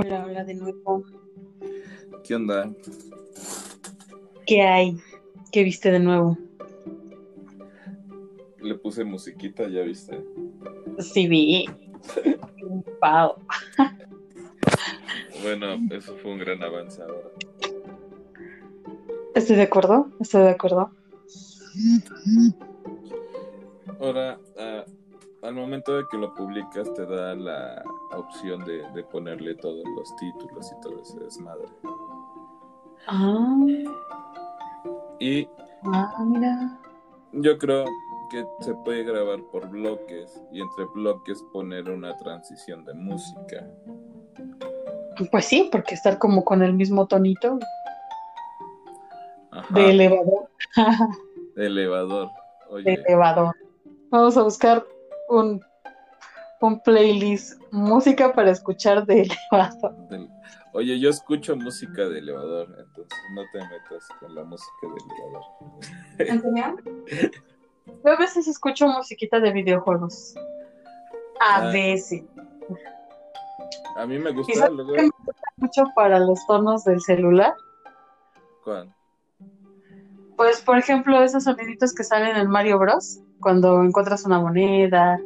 Hola, hola de nuevo. ¿Qué onda? ¿Qué hay? ¿Qué viste de nuevo? Le puse musiquita, ¿ya viste? Sí, vi. Wow. Bueno, eso fue un gran avance ahora. Estoy de acuerdo, estoy de acuerdo. Ahora, ah, al momento de que lo publicas, te da la opción de, de ponerle todos los títulos y todo ese desmadre. Ah, Y ah, mira. yo creo que se puede grabar por bloques y entre bloques poner una transición de música. Pues sí, porque estar como con el mismo tonito Ajá, de elevador. de elevador. de elevador. Vamos a buscar un, un playlist música para escuchar de elevador. oye, yo escucho música de elevador, entonces no te metas con la música de elevador. Yo a veces escucho musiquita de videojuegos. A Ah. veces. A mí me ¿Y gusta luego. me gusta mucho para los tonos del celular? ¿Cuál? Pues, por ejemplo, esos soniditos que salen en Mario Bros. Cuando encuentras una moneda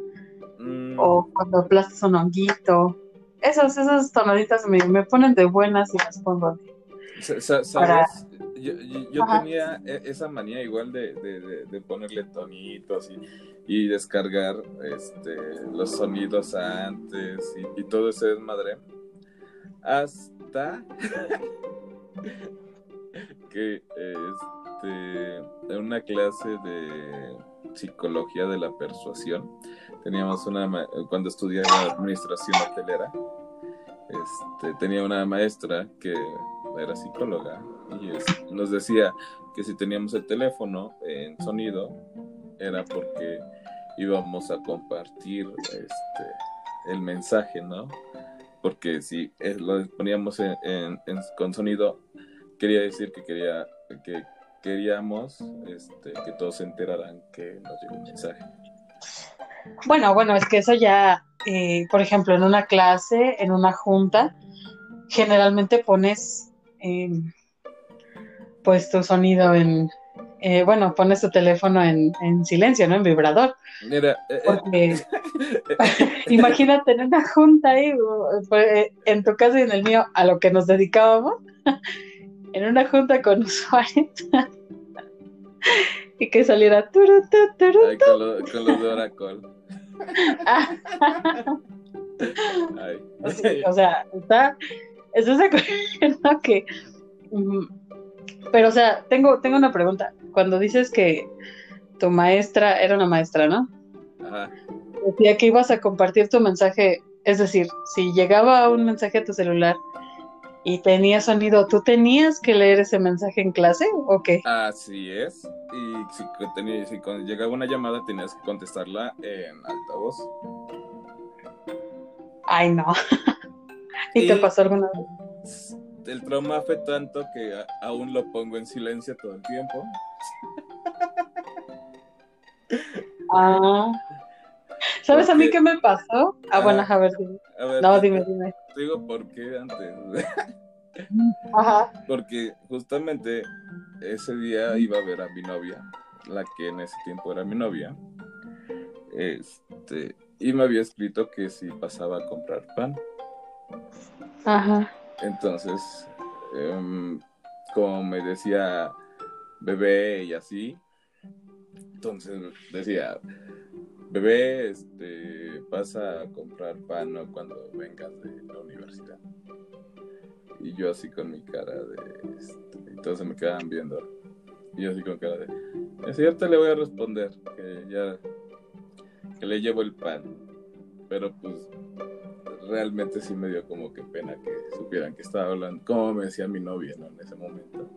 Mm, o cuando aplastas un honguito. Esos, esos tonaditas me, me ponen de buenas y las pongo. para- ¿Sabes? Yo, yo- yo Ajá. tenía e- esa manía igual de, de- de- de ponerle tonitos y, y descargar este, los sonidos antes y, y todo ese desmadre. Hasta que este, en una clase de psicología de la persuasión teníamos una cuando estudiaba administración hotelera este, tenía una maestra que era psicóloga y nos decía que si teníamos el teléfono en sonido era porque íbamos a compartir este, el mensaje, ¿no? Porque si eh, lo poníamos en, en- en- con sonido, quería decir que quería que queríamos este, que todos se enteraran que nos llegó un mensaje. Bueno, bueno, es que eso ya, eh, por ejemplo, en una clase, en una junta, generalmente pones eh, pues tu sonido en, eh, bueno, pones tu teléfono en, en silencio, ¿no? En vibrador. Mira, eh, Porque imagínate en una junta ahí, pues, en tu caso y en el mío, a lo que nos dedicábamos, en una junta con usuarios, y que saliera turu, tu, turu. ay, con, lo- con los de Oracle. Ay. o sea, está, ¿estás de acuerdo que, mm, pero o sea, tengo, tengo una pregunta. Cuando dices que tu maestra era una maestra, ¿no? Ajá. Decía que ibas a compartir tu mensaje, es decir, si llegaba un mensaje a tu celular y tenía sonido, ¿tú tenías que leer ese mensaje en clase o qué? Así es. Y si, tenía- si llegaba una llamada tenías que contestarla en altavoz. Ay, no. ¿Y te Y- pasó alguna vez? El trauma fue tanto que aún lo pongo en silencio todo el tiempo. Ah. ¿Sabes a mí qué me pasó? Ah, bueno, Ah. a ver, dime. A ver, No, dime, dime. te digo por qué antes. Ajá. Porque justamente ese día iba a ver a mi novia, la que en ese tiempo era mi novia. Este, y me había escrito que si pasaba a comprar pan. Ajá. Entonces, em, como me decía bebé y así, entonces decía, bebé, este, pasa a comprar pan ¿no? cuando vengas de la universidad. Y yo así con mi cara de, este, entonces me quedaban viendo. Y yo así con cara de, es cierto, le voy a responder que ya, que le llevo el pan. Pero pues realmente sí me dio como que pena que supieran que estaba hablando, como me decía mi novia, ¿no? En ese momento.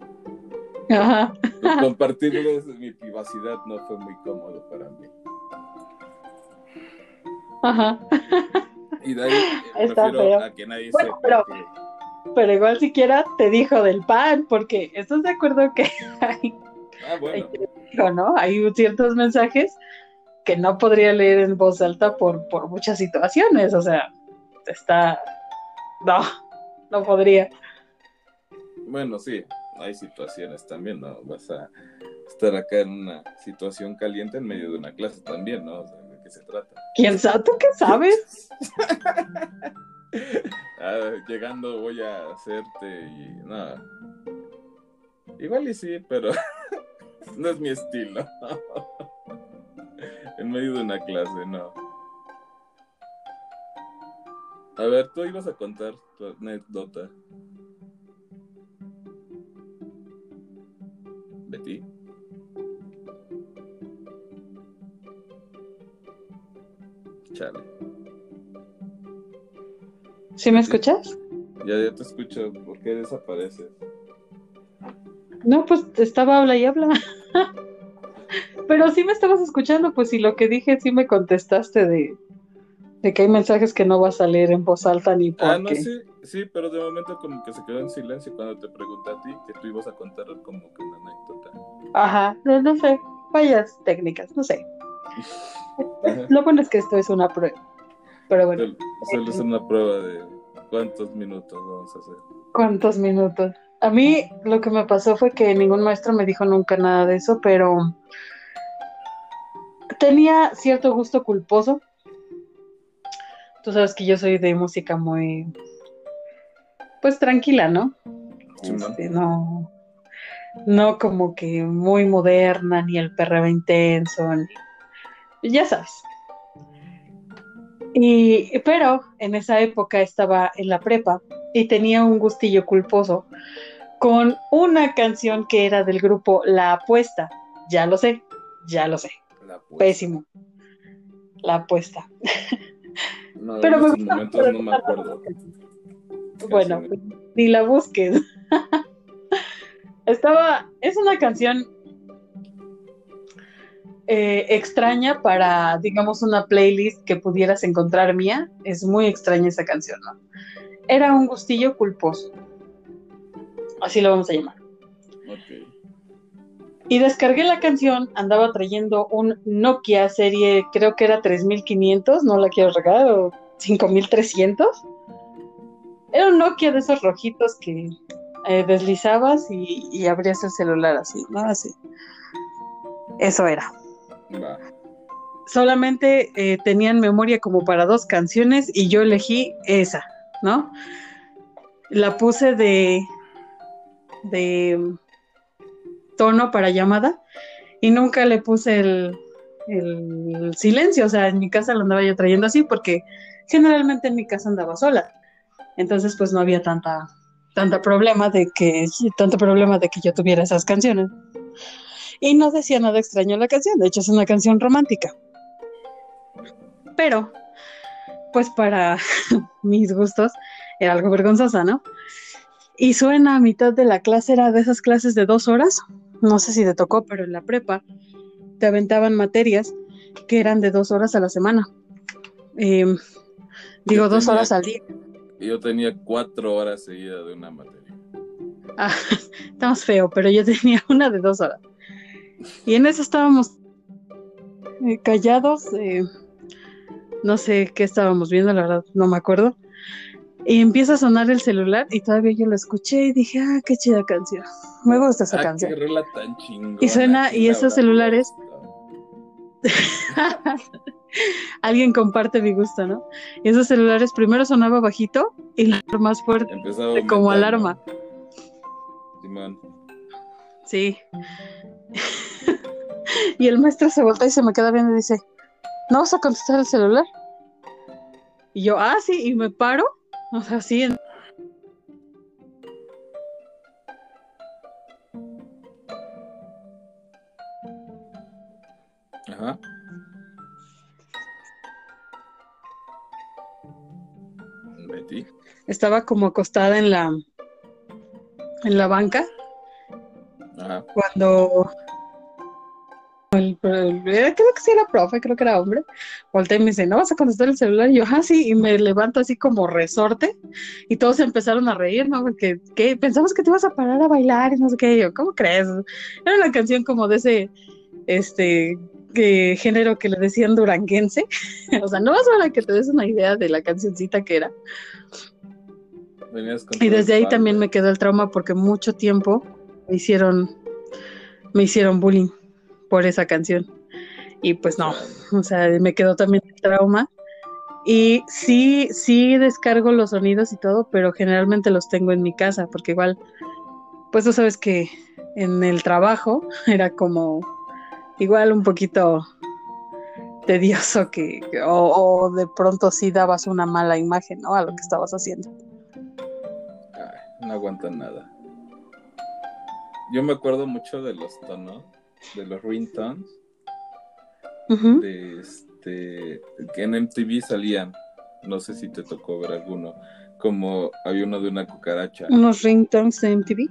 Ajá. Compartirles mi privacidad no fue muy cómodo para mí. Ajá. Y de ahí eh, Está prefiero feo. a que nadie Bueno, sepa pero- que... Pero igual siquiera te dijo del pan, porque ¿estás de acuerdo que hay, Ah, bueno. ¿no? Hay ciertos mensajes que no podría leer en voz alta por, por muchas situaciones, o sea, está... No, no podría. Bueno, sí, hay situaciones también, ¿no? Vas a estar acá en una situación caliente en medio de una clase también, ¿no? O sea, ¿de qué se trata? ¿Quién sabe? ¿Tú qué sabes? Ah, llegando voy a hacerte y nada. Igual y sí, pero no es mi estilo. en medio de una clase, no. A ver, tú ibas a contar tu anécdota. Betty. Chale. ¿Sí me escuchas? Ya, ya te escucho. ¿Por qué desapareces? No, pues estaba habla y habla. Pero sí me estabas escuchando, pues si lo que dije sí me contestaste de, de que hay mensajes que no vas a leer en voz alta ni porque... Ah, no, sí, sí, pero de momento como que se quedó en silencio cuando te pregunté a ti que tú ibas a contar como que una anécdota. Ajá, no, no sé, fallas técnicas, no sé. Lo bueno es que esto es una prueba. Pero bueno, Solo, solo es una prueba de cuántos minutos vamos a hacer. ¿cuántos minutos? A mí lo que me pasó fue que ningún maestro me dijo nunca nada de eso, pero tenía cierto gusto culposo. Tú sabes que yo soy de música muy, pues tranquila, ¿no? Este, no, no como que muy moderna, ni el perreo intenso, ni- ya sabes. Y, pero en esa época estaba en la prepa y tenía un gustillo culposo con una canción que era del grupo La Apuesta. Ya lo sé, ya lo sé. La. Pésimo. La Apuesta. No, Pero me esos gusta momentos no me acuerdo. Bueno, pues, ni la busques. Estaba, es una canción eh, extraña para, digamos, una playlist que pudieras encontrar mía. Es muy extraña esa canción, ¿no? Era un gustillo culposo. Así lo vamos a llamar. Y descargué la canción, andaba trayendo un Nokia serie, creo que era 3500, no la quiero regalar, o 5300. Era un Nokia de esos rojitos que eh, deslizabas y, y abrías el celular así, ¿no? Así. Eso era. Solamente eh, tenían memoria como para dos canciones y yo elegí esa, ¿no? La puse de, de tono para llamada y nunca le puse el, el silencio, o sea, en mi casa lo andaba yo trayendo así porque generalmente en mi casa andaba sola. Entonces, pues no había tanta, tanta problema de que, tanto problema de que yo tuviera esas canciones. Y no decía nada extraño la canción, de hecho es una canción romántica. Pero, pues para mis gustos, era algo vergonzosa, ¿no? Y suena a mitad de la clase, era de esas clases de dos horas, no sé si te tocó, pero en la prepa te aventaban materias que eran de dos horas a la semana. Eh, digo, Yo dos tenía- horas al día. Yo tenía cuatro horas seguidas de una materia. Ah, está más feo, pero yo tenía una de dos horas. Y en eso estábamos eh, callados, eh, no sé qué estábamos viendo, la verdad, no me acuerdo. Y empieza a sonar el celular y todavía yo lo escuché y dije, ah, qué chida canción. Me gusta esa Ah, canción. qué rola tan chingona. Y suena- ¿Quién y esos celulares-? Alguien comparte mi gusto, ¿no? Y esos celulares primero sonaba bajito y luego más fuerte, Empezaba como alarma. Simón. Sí. y el maestro se voltea y se me queda viendo y dice, ¿no vas a contestar el celular? Y yo, ah, sí, y me paro, o sea, sí. en- Ajá. Betty. Estaba como acostada en la, en la banca Ajá. cuando el- el- eh, creo que sí era profe, creo que era hombre, voltea y me dice, ¿no vas a contestar el celular? Y yo, ah, sí, y me levanto así como resorte, y todos empezaron a reír, ¿no? Porque ¿qué? pensamos que te ibas a parar a bailar y no sé qué, y yo, ¿cómo crees? Era una canción como de ese, este, que- género que le decían duranguense, o sea, no más para que te des una idea de la cancioncita que era. y desde ahí también me quedó el trauma porque mucho tiempo me hicieron, me hicieron bullying por esa canción. Y pues no, o sea, me quedó también el trauma. Y sí, sí descargo los sonidos y todo, pero generalmente los tengo en mi casa, porque igual, pues tú sabes que en el trabajo era como igual un poquito tedioso que, o, de pronto sí dabas una mala imagen, ¿no? A lo que estabas haciendo. no aguantan nada. Yo me acuerdo mucho de los tonos, de los ringtones, de este, que en MTV salían, no sé si te tocó ver alguno, como había uno de una cucaracha. ¿Unos ringtones de MTV?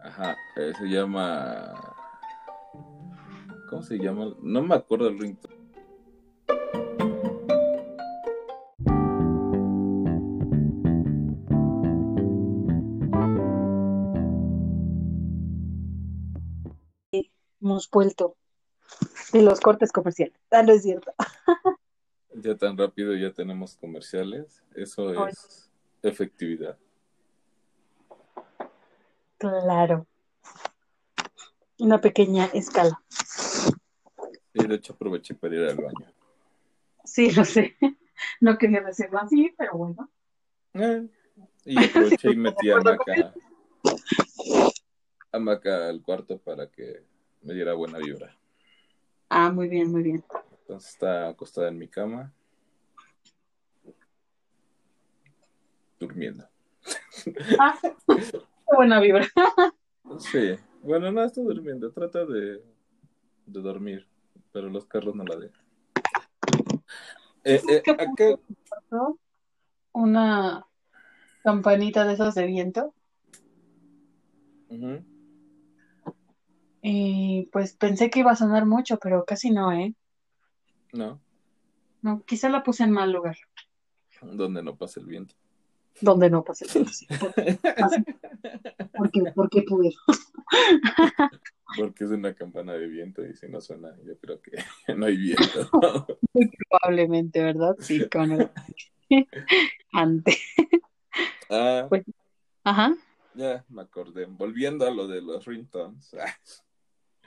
Ajá, eh, se llama... ¿Cómo se llama? No me acuerdo el ringtone. Hemos vuelto de los cortes comerciales. Ah, no es cierto. ya tan rápido ya tenemos comerciales. Eso es efectividad. Claro. Una pequeña escala. Y de hecho aproveché para ir al baño. Sí, lo sé. No quería decirlo así, pero bueno. Eh, y aproveché y metí a Maca, a Maca al cuarto para que me diera buena vibra. Ah, muy bien, muy bien. Entonces está acostada en mi cama. Durmiendo. Ah, buena vibra. sí, bueno, no está durmiendo, trata de, de dormir, pero los carros no la dejan. Eh, eh, acá... Una campanita de esos de viento. Y pues pensé que iba a sonar mucho, pero casi no, ¿eh? No. No, quizá la puse en mal lugar. Donde no pasa el viento. Donde no pasa el viento, sí. ¿Por qué, ¿Por qué pude? Porque es una campana de viento y si no suena, yo creo que no hay viento. Muy probablemente, ¿verdad? Sí, con el... Antes. Ah, pues, ajá. Ya me acordé. Volviendo a lo de los ringtones.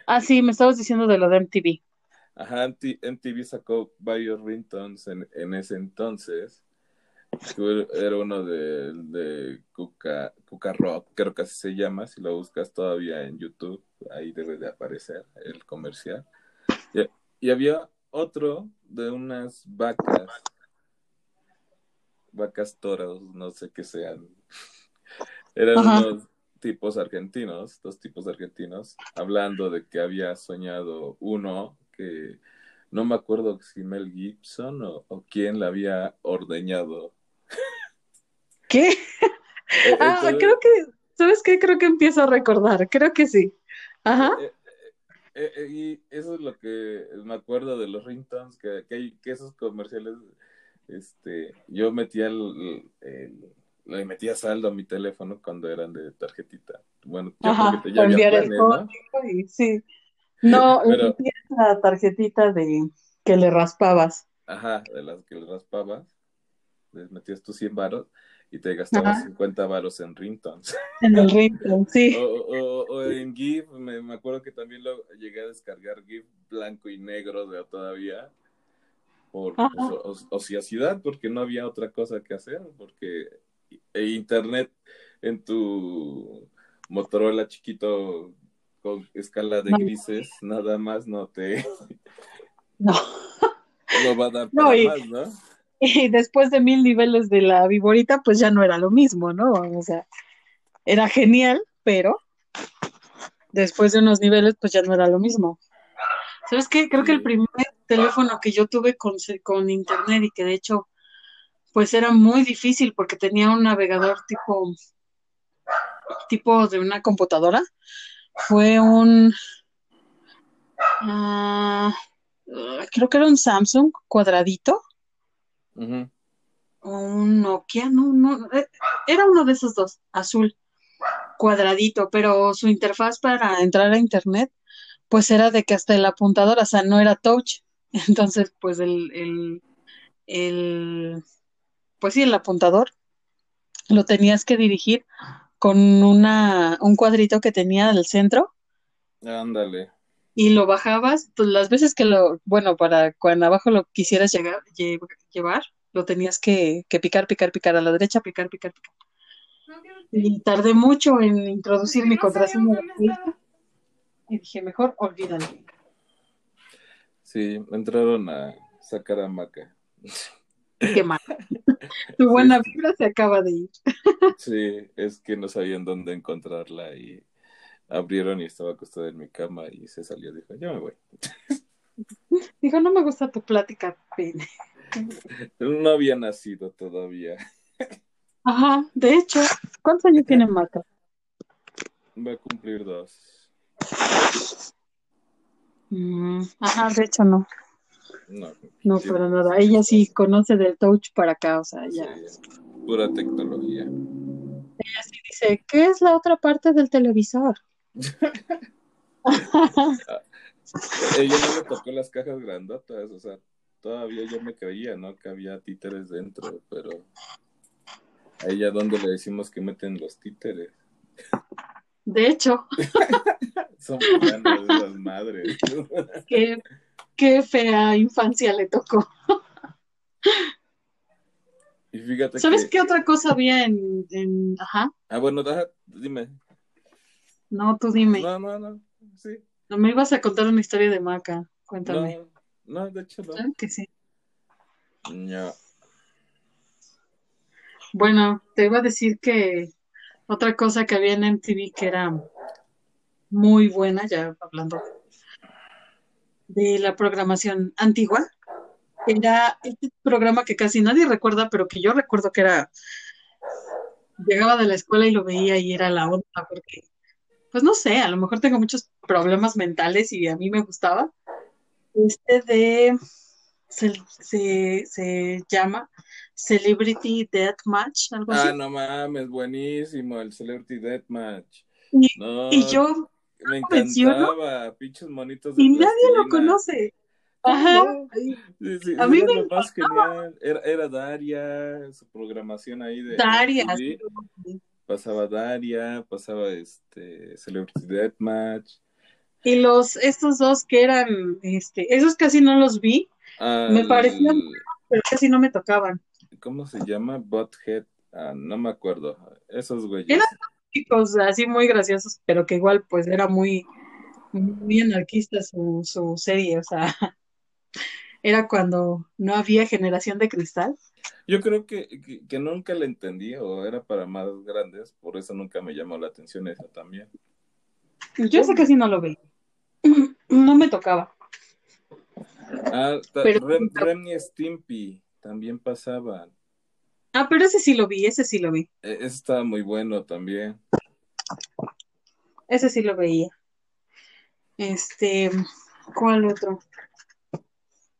Ah, sí, me estabas diciendo de lo de MTV. Ajá, MTV sacó varios ringtones en, en ese entonces. Era uno de, de Cuca, Cuca Rock, creo que así se llama. Si lo buscas todavía en YouTube, ahí debe de aparecer el comercial. Y, había otro de unas vacas, vacas toros, no sé qué sean. Eran unos tipos argentinos, dos tipos argentinos, hablando de que había soñado uno que no me acuerdo si Mel Gibson o, quién le había ordeñado. ¿Qué? Eh, ah, creo que, ¿sabes qué? Creo que empiezo a recordar, creo que sí. Ajá. Eh, eh, y eso es lo que me acuerdo de los ringtones, que, que, que esos comerciales, este, yo metía el le metía saldo a mi teléfono cuando eran de tarjetita. Bueno, yo Ajá, que te enviar el código y sí. No, Pero, la tarjetita de que le raspabas. Ajá, de las que le raspabas. Les metías tus 100 varos y te gastabas 50 varos en ringtones. En el ringtone, sí. O, o, en GIF, me, me, acuerdo que también lo llegué a descargar GIF blanco y negro de todavía por pues, ociosidad, porque no había otra cosa que hacer, porque e internet en tu Motorola chiquito con escala de grises, nada más no te... No. No va a dar para y, más, ¿no? Y después de mil niveles de la viborita, pues ya no era lo mismo, ¿no? O sea, era genial, pero después de unos niveles, pues ya no era lo mismo. ¿Sabes qué? Creo que el primer teléfono que yo tuve con, con internet y que de hecho pues era muy difícil porque tenía un navegador tipo, tipo de una computadora. Fue un, uh, creo que era un Samsung cuadradito. Un Nokia, no, no, eh, era uno de esos dos, azul, cuadradito, pero su interfaz para entrar a internet, pues era de que hasta el apuntador, o sea, no era touch. Entonces, pues el, el, el pues sí, el apuntador lo tenías que dirigir con una, un cuadrito que tenía del centro Ándale. y lo bajabas, pues las veces que lo, bueno, para cuando abajo lo quisieras llegar, lle- llevar, lo tenías que, que picar, picar, picar a la derecha, picar, picar, picar. Y tardé mucho en introducir mi contraseña de Facebook y dije, mejor olvídalo. Sí, entraron a sacar a Maca. Qué mal. Tu buena vibra se acaba de ir. Sí, es que no sabían dónde encontrarla y abrieron y estaba acostada en mi cama y se salió. Dijo, ya me voy. Dijo, no me gusta tu plática, pene. No había nacido todavía. Ajá, de hecho, ¿cuántos años tiene Maca? Va a cumplir dos. Mm, ajá, de hecho no. No, No, sí, para nada. Ella sí conoce del touch para acá, o sea, sí, ya. pura tecnología. Ella sí dice, ¿qué es la otra parte del televisor? Ella no le tocó las cajas grandotas, o sea, todavía yo me creía, ¿no? Que había títeres dentro, pero a ella dónde le decimos que meten los títeres. De hecho, Son planas esas madres. qué, qué fea infancia le tocó. Y fíjate ¿Sabes que... qué otra cosa había en, en... Ajá, Ah, bueno, dime. no, tú dime. No, no, no, sí. No me ibas a contar una historia de Maca. Cuéntame. No, no, de hecho no. Claro que sí. No. Bueno, te iba a decir que otra cosa que había en MTV que era muy buena, ya hablando de la programación antigua, era este programa que casi nadie recuerda, pero que yo recuerdo que era, llegaba de la escuela y lo veía y era la onda, porque, pues no sé, a lo mejor tengo muchos problemas mentales y a mí me gustaba. Este de, se, se, se llama Celebrity Deathmatch, algo así. Ah, no mames, buenísimo el Celebrity Deathmatch. Y, No, y yo, me encantaba, pinches monitos de y nadie lo conoce. ¿Cómo Ajá. Sí, sí, A mí era me lo más genial. Era, era Daria, su programación ahí de Daria. MTV. Pasaba Daria, pasaba este Celebrity Deathmatch. Y los, estos dos que eran, este, esos casi no los vi, Me Al- parecían- pero casi no me tocaban. ¿Cómo se llama? Butthead. Ah, no me acuerdo. Esos güeyes. Era- Chicos así muy graciosos, pero que igual pues era muy, muy anarquista su, su serie, o sea, era cuando no había generación de cristal. Yo creo que, que, que nunca la entendí o era para más grandes, por eso nunca me llamó la atención esa también. Yo ese casi no lo vi. No me tocaba. Ah, Pero- Rem, Rem y Stimpy también pasaban. Ah, pero ese sí lo vi, ese sí lo vi. E- Ese estaba muy bueno también. Ese sí lo veía. Este, ¿cuál otro?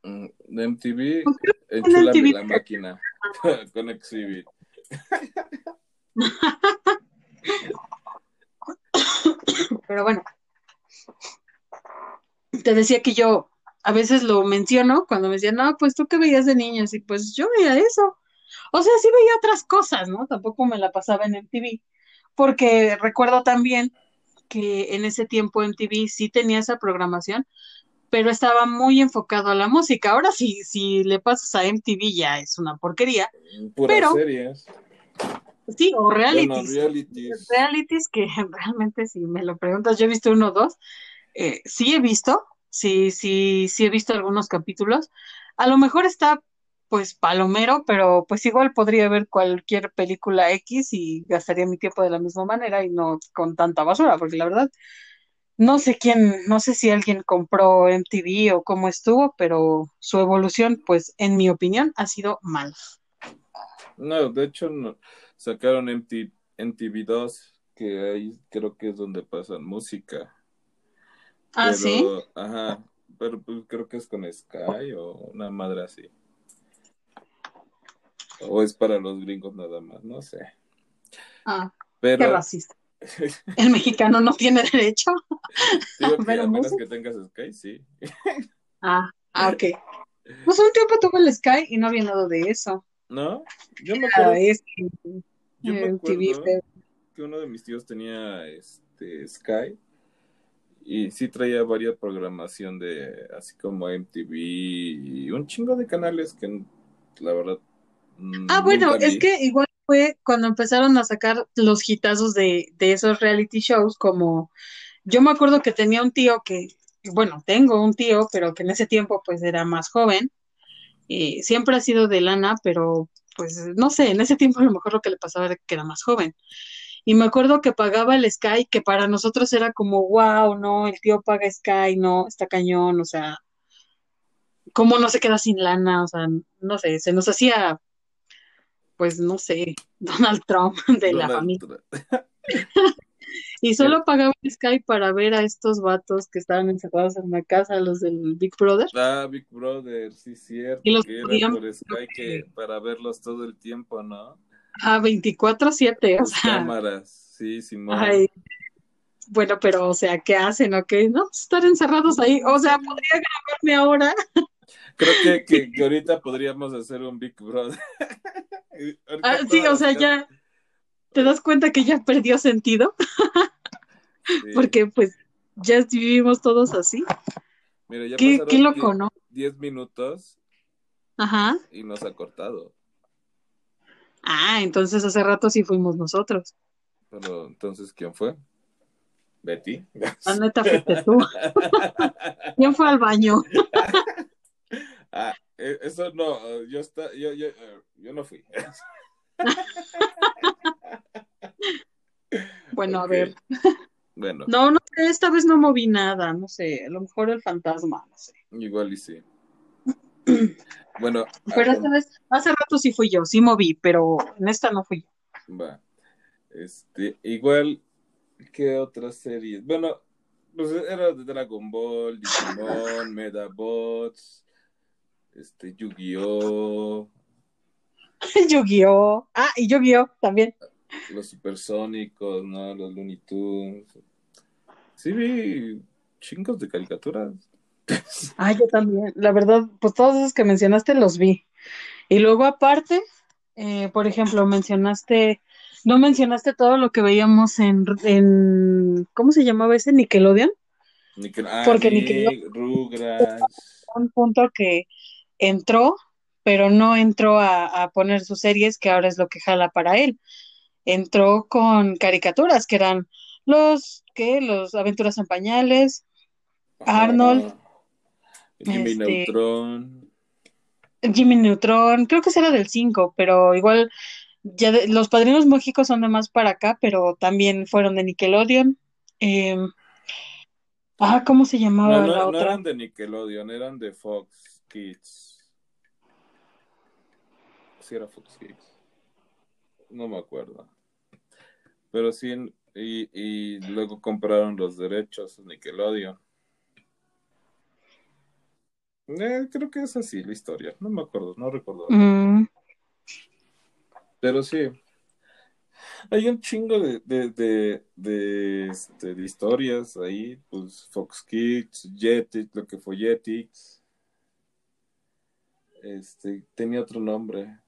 Mm, De MTV, creo en Enchúlame MTV. la máquina con Exhibit. Pero bueno, te decía que yo a veces lo menciono cuando me decían, no, pues tú qué veías de niños, y pues yo veía eso. O sea, sí veía otras cosas, ¿no? Tampoco me la pasaba en MTV, porque recuerdo también que en ese tiempo MTV sí tenía esa programación, pero estaba muy enfocado a la música. Ahora sí, si le pasas a MTV ya es una porquería. Puras Pero- series. Sí, o Bueno, realities. realities. realities que realmente si me lo preguntas, yo he visto uno o dos, eh, sí he visto, sí, sí, sí he visto algunos capítulos. A lo mejor está pues palomero, pero pues igual podría ver cualquier película X y gastaría mi tiempo de la misma manera y no con tanta basura, porque la verdad no sé quién, no sé si alguien compró MTV o cómo estuvo, pero su evolución, pues en mi opinión, ha sido mal. No, de hecho no. sacaron MT, MTV2, que ahí creo que es donde pasan música. Ah, Pero, sí. Ajá, pero pues creo que es con Sky o una madre así. O es para los gringos nada más, no sé. Ah, qué Pero racista. El mexicano no tiene derecho. que Pero a menos música. que tengas Sky, sí. Ah, ah, ok. Pues un tiempo tuve el Sky y no había nada de eso. ¿No? Yo me acuerdo, es- yo yo me acuerdo que uno de mis tíos tenía este Sky y sí traía varias programación de así como MTV y un chingo de canales que la verdad Ah, bueno, es que igual fue cuando empezaron a sacar los hitazos de, de esos reality shows, como yo me acuerdo que tenía un tío que, bueno, tengo un tío, pero que en ese tiempo pues era más joven, y siempre ha sido de lana, pero pues no sé, en ese tiempo a lo mejor lo que le pasaba era que era más joven. Y me acuerdo que pagaba el Sky, que para nosotros era como, wow, no, el tío paga Sky, no, está cañón, o sea, ¿cómo no se queda sin lana? O sea, no sé, se nos hacía pues no sé, Donald Trump de la familia. Y solo pagaba Sky para ver a estos vatos que estaban encerrados en la casa, los del Big Brother. Ah, Big Brother, sí, cierto, Y los que era podían- por Sky que para verlos todo el tiempo, ¿no? A 24/7, o sea, cámaras, sí, Simón. ay, bueno, pero o sea, ¿qué hacen? ¿O qué? No, estar encerrados ahí. O sea, podría grabarme ahora. Creo que, que, que ahorita podríamos hacer un Big Brother. Ah, sí, o sea, ya te das cuenta que ya perdió sentido, sí. porque pues ya vivimos todos así. Mira, ya Qué, qué loco, die- ¿no? 10 minutos Ajá. y nos ha cortado. Ah, entonces hace rato sí fuimos nosotros. Pero entonces, ¿quién fue? Betty. La neta fuiste tú. ¿Quién fue al baño? Ah, eh, eso no, eh, yo, está, yo, yo, eh, yo no fui. Bueno, a ver. Bueno, No, no sé, esta vez no moví nada, no sé, a lo mejor el fantasma, no sé. igual y sí. Bueno, Pero ah, esta vez, hace rato sí fui yo, sí moví, pero en esta no fui yo. Va. Este, igual que otras series. Bueno, pues era de Dragon Ball, Digimon, Medabots, este, Yu-Gi-Oh, Yu-Gi-Oh! Ah, y Yu-Gi-Oh! también. los supersónicos, ¿no? Los Looney Tunes. Sí vi chingos de caricaturas. Ah, yo también. La verdad, pues todos esos que mencionaste los vi. Y luego aparte, eh, por ejemplo, mencionaste, no mencionaste todo lo que veíamos en, en, ¿cómo se llamaba ese? Nickelodeon. Nickel- ah, Porque Nick, Nickelodeon- Rugrats. un punto que entró, pero no entró a, a poner sus series, que ahora es lo que jala para él. Entró con caricaturas, que eran los, ¿qué? Los Aventuras en Pañales, Arnold. Jimmy este- Neutron. Jimmy Neutron, creo que ese era del 5, pero igual ya de- los Padrinos Mágicos son de más para acá, pero también fueron de Nickelodeon. Eh, ah, ¿cómo se llamaba No, no, la no otra? eran de Nickelodeon, eran de Fox Kids. Sí, era Fox Kids. No me acuerdo. Pero sí, y, y luego compraron los derechos Nickelodeon. Eh, creo que es así la historia. No me acuerdo, no recuerdo. Mm, Pero sí. Hay un chingo de, de, de, de, este, de historias ahí. Pues Fox Kids, Jetix, lo que fue Jetix. Este, tenía otro nombre.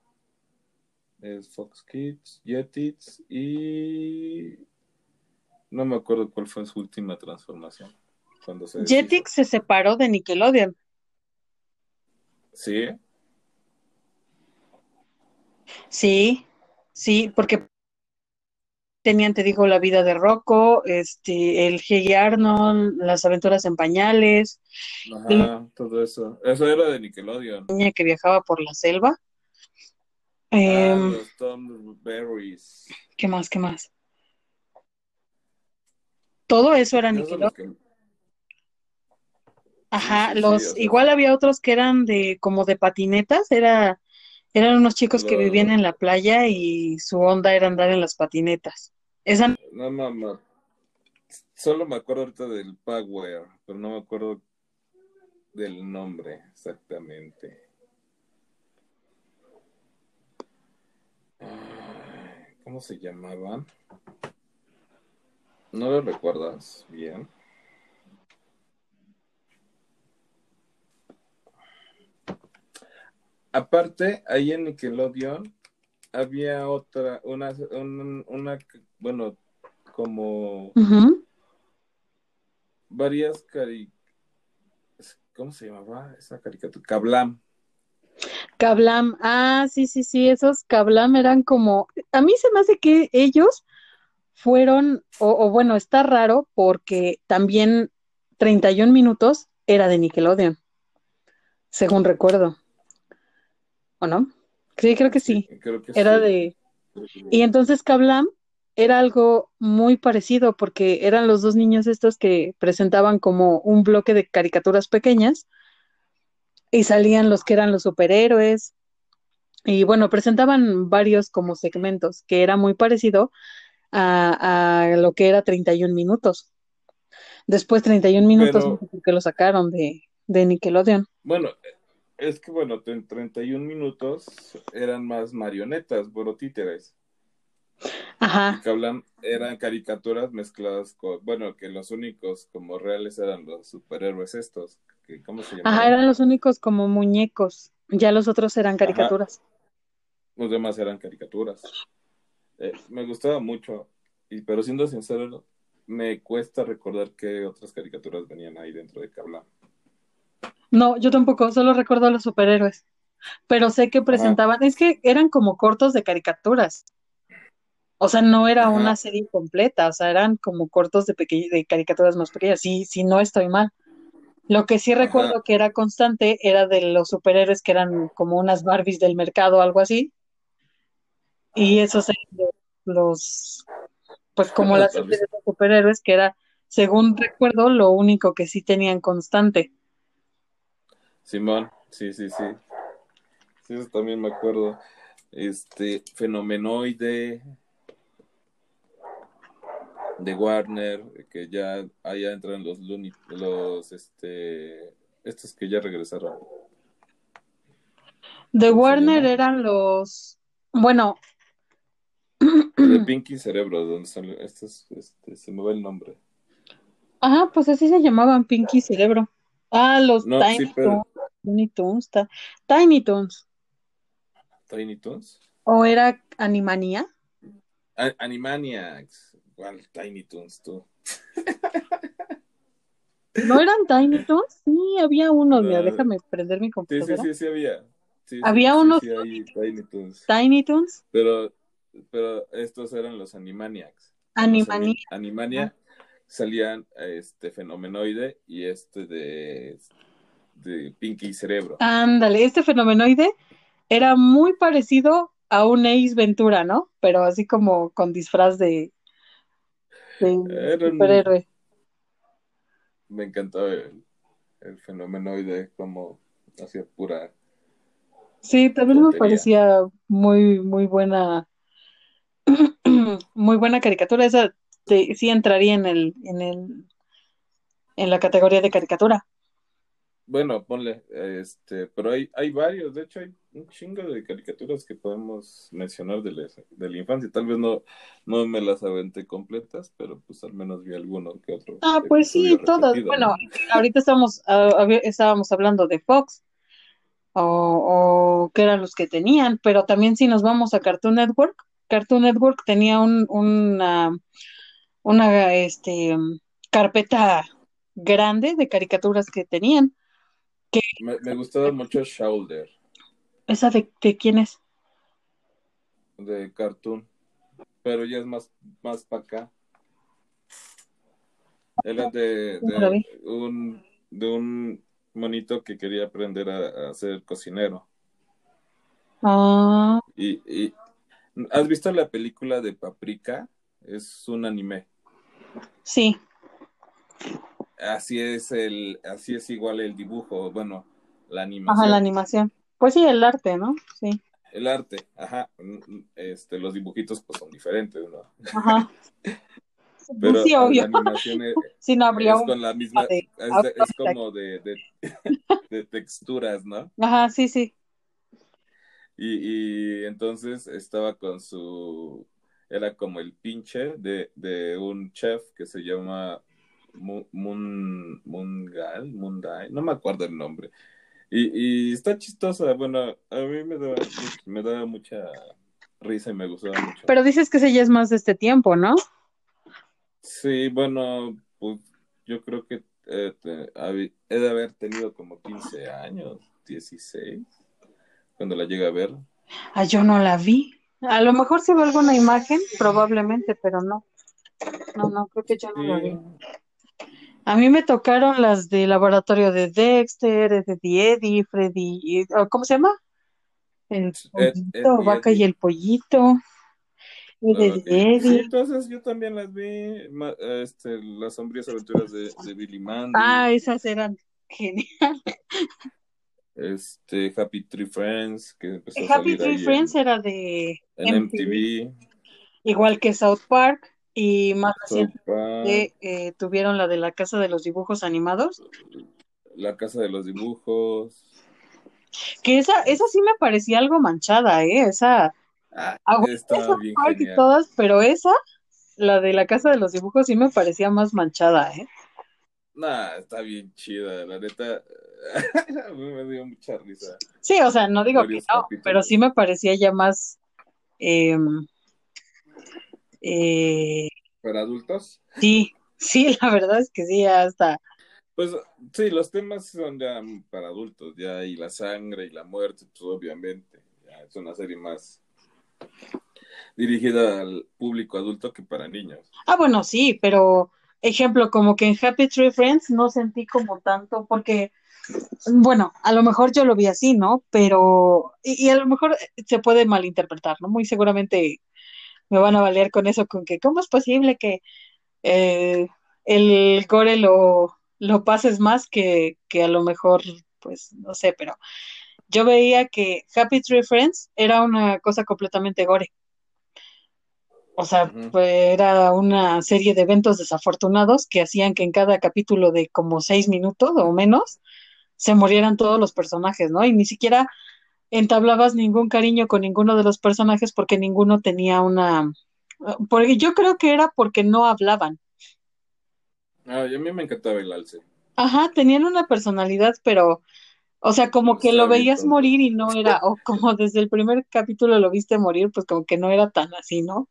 Es Fox Kids, Jetix y... No me acuerdo cuál fue su última transformación. Cuando se. Jetix se separó de Nickelodeon. Sí, Sí, sí, porque tenían, te digo, la vida de Rocco, este, el Hey Arnold, las aventuras en pañales, ajá, todo eso. Eso era de Nickelodeon. niña que viajaba por la selva. Ah, Em, los Tom Berries. ¿qué más? ¿Qué más? Todo eso era los Nickelodeon. que- Ajá, sí, los, igual había otros que eran de, como de patinetas, era, eran unos chicos que vivían en la playa y su onda era andar en las patinetas. No, no. Solo me acuerdo ahorita del Power, pero no me acuerdo del nombre exactamente. ¿Cómo se llamaban? ¿No lo recuerdas bien? Aparte, ahí en Nickelodeon había otra, una, un- una, bueno, como varias cari... ¿Cómo se llamaba esa caricatura? Kablam. Kablam, ah, sí, sí, sí, esos Kablam eran como, a mí se me hace que ellos fueron, o, o bueno, está raro porque también 31 minutos era de Nickelodeon, según recuerdo, ¿o no? Sí, creo que sí, creo que era sí. de... Y entonces Kablam era algo muy parecido porque eran los dos niños estos que presentaban como un bloque de caricaturas pequeñas y salían los que eran los superhéroes y bueno, presentaban varios como segmentos que era muy parecido a, a lo que era 31 minutos. Después 31 minutos, Pero- no sé por qué lo sacaron de, de Nickelodeon. Bueno, es que bueno, en 31 minutos eran más marionetas, bueno, títeres. Ajá, que hablan, eran caricaturas mezcladas con, bueno, que los únicos como reales eran los superhéroes estos, que, ¿cómo se llamaban? ajá, eran los únicos como muñecos, ya los otros eran caricaturas. Los demás eran caricaturas. Eh, me gustaba mucho, y, pero siendo sincero, me cuesta recordar qué otras caricaturas venían ahí dentro de Kablam. No, yo tampoco, solo recuerdo a los superhéroes, pero sé que presentaban, es que eran como cortos de caricaturas. O sea, no era Ajá. una serie completa, o sea, eran como cortos de, de caricaturas más pequeñas. Sí, sí, no estoy mal. Lo que sí Ajá. recuerdo que era constante era de los superhéroes que eran como unas Barbies del mercado o algo así. Y esos eran los, pues como las series de superhéroes, que era, según recuerdo, lo único que sí tenían constante. Simón, sí, sí, sí. Sí, eso también me acuerdo. Este, Fenomenoide de Warner, que ya allá entran los Looney, los este, estos que ya regresaron. De ¿Cómo se Warner eran los, bueno, De Pinky Cerebro, donde sale, estos, este, se me va el nombre. ajá, pues así se llamaban Pinky Cerebro. Ah, los No, Tiny sí, pero Toons, Tiny Toons. Tiny Toons. ¿O era Animania? A- Animaniacs. ¿Cuál Tiny Toons tú? ¿No eran Tiny Toons? Sí, había uno, mira, déjame prender mi Sí, sí, computadora. sí, sí había. Sí, sí, Había sí, unos sí, hay Tiny Toons. Tiny Toons, Pero, pero estos eran los Animaniacs. Los Animania. Ani- Animania salían este fenomenoide y este de, de Pinky Cerebro. Ándale, este fenomenoide era muy parecido a un Ace Ventura, ¿no? Pero así como con disfraz de, Era un-. Me encantaba el, el fenomenoide como hacía pura. Sí, también me parecía muy, muy buena, muy buena caricatura. Esa te- sí entraría en el, en el, en la categoría de caricatura. Bueno, ponle, este, pero hay, hay varios, de hecho hay un chingo de caricaturas que podemos mencionar de la, de la infancia. Tal vez no, no me las aventé completas, pero pues al menos vi alguno que otro. Ah, pues sí, todas. Bueno, ¿no? ahorita estamos, ah, estábamos hablando de Fox o, o qué eran los que tenían, pero también si nos vamos a Cartoon Network, Cartoon Network tenía un, una, una este, carpeta grande de caricaturas que tenían. Me, me gustaba mucho Shoulder ¿Esa de, de quién es? de Cartoon, pero ya es más, más para acá. Era de, de un, de un monito que quería aprender a, a ser cocinero. Ah, Y, y ¿has visto la película de Paprika? Es un anime. sí. Así es el, así es igual el dibujo, bueno, la animación, Ajá, la animación. Pues sí, el arte, ¿no? Sí. el arte, ajá, este, los dibujitos pues son diferentes, ¿no? Ajá. Pero sí, la obvio. animación es, Sí, no habría es un... con la misma, de- es, de- es como de, de, de texturas, ¿no? Ajá, sí, sí. Y, y entonces estaba con su, era como el pinche de, de un chef que se llama Mu- Mun, Mungal, Mundai, no me acuerdo el nombre. Y, y está chistosa, bueno, a mí me da, me da mucha risa y me gustaba mucho. Pero dices que ese ya es más de este tiempo, ¿no? Sí, bueno, pues yo creo que eh, he de haber tenido como 15 años, 16, cuando la llegué a ver. Ah, yo no la vi. A lo mejor se ve alguna imagen, probablemente, pero no. No, no, creo que yo no la vi. A mí me tocaron las de laboratorio de Dexter, de Eddie, Freddy, ¿cómo se llama? El pollito, vaca y el pollito. de Sí, entonces yo también las vi, este, las sombrías aventuras de, Billy Mandy. Ah, esas eran geniales. Este, Happy Tree Friends, que empezó a Happy Tree Friends era de MTV. Igual que South Park. Y más recientemente eh, tuvieron la de la Casa de los Dibujos Animados. La Casa de los Dibujos. Que esa, esa sí me parecía algo manchada, ¿eh? Esa. Ah, estaba bien y todas, pero esa, la de la Casa de los Dibujos, sí me parecía más manchada, ¿eh? Nah, está bien chida, la neta. me dio mucha risa. Sí, o sea, no digo que no, pero sí me parecía ya más. Eh, eh, ¿Para adultos? Sí, sí, la verdad es que sí, hasta. Pues sí, los temas son ya para adultos, ya, y la sangre y la muerte, pues obviamente. Ya, es una serie más dirigida al público adulto que para niños. Ah, bueno, sí, pero ejemplo, como que en Happy Tree Friends no sentí como tanto, porque, bueno, a lo mejor yo lo vi así, ¿no? Pero, y, y a lo mejor se puede malinterpretar, ¿no? Muy seguramente me van a valer con eso, con que cómo es posible que eh, el gore lo, lo pases más que, que a lo mejor, pues no sé, pero yo veía que Happy Tree Friends era una cosa completamente gore. O sea, pues, era una serie de eventos desafortunados que hacían que en cada capítulo de como seis minutos o menos se murieran todos los personajes, ¿no? Y ni siquiera entablabas ningún cariño con ninguno de los personajes porque ninguno tenía una... Porque yo creo que era porque no hablaban. Ah, a mí me encantaba el alce. Ajá, tenían una personalidad, pero, o sea, como que lo veías morir y no era, o como desde el primer capítulo lo viste morir, pues como que no era tan así, ¿no?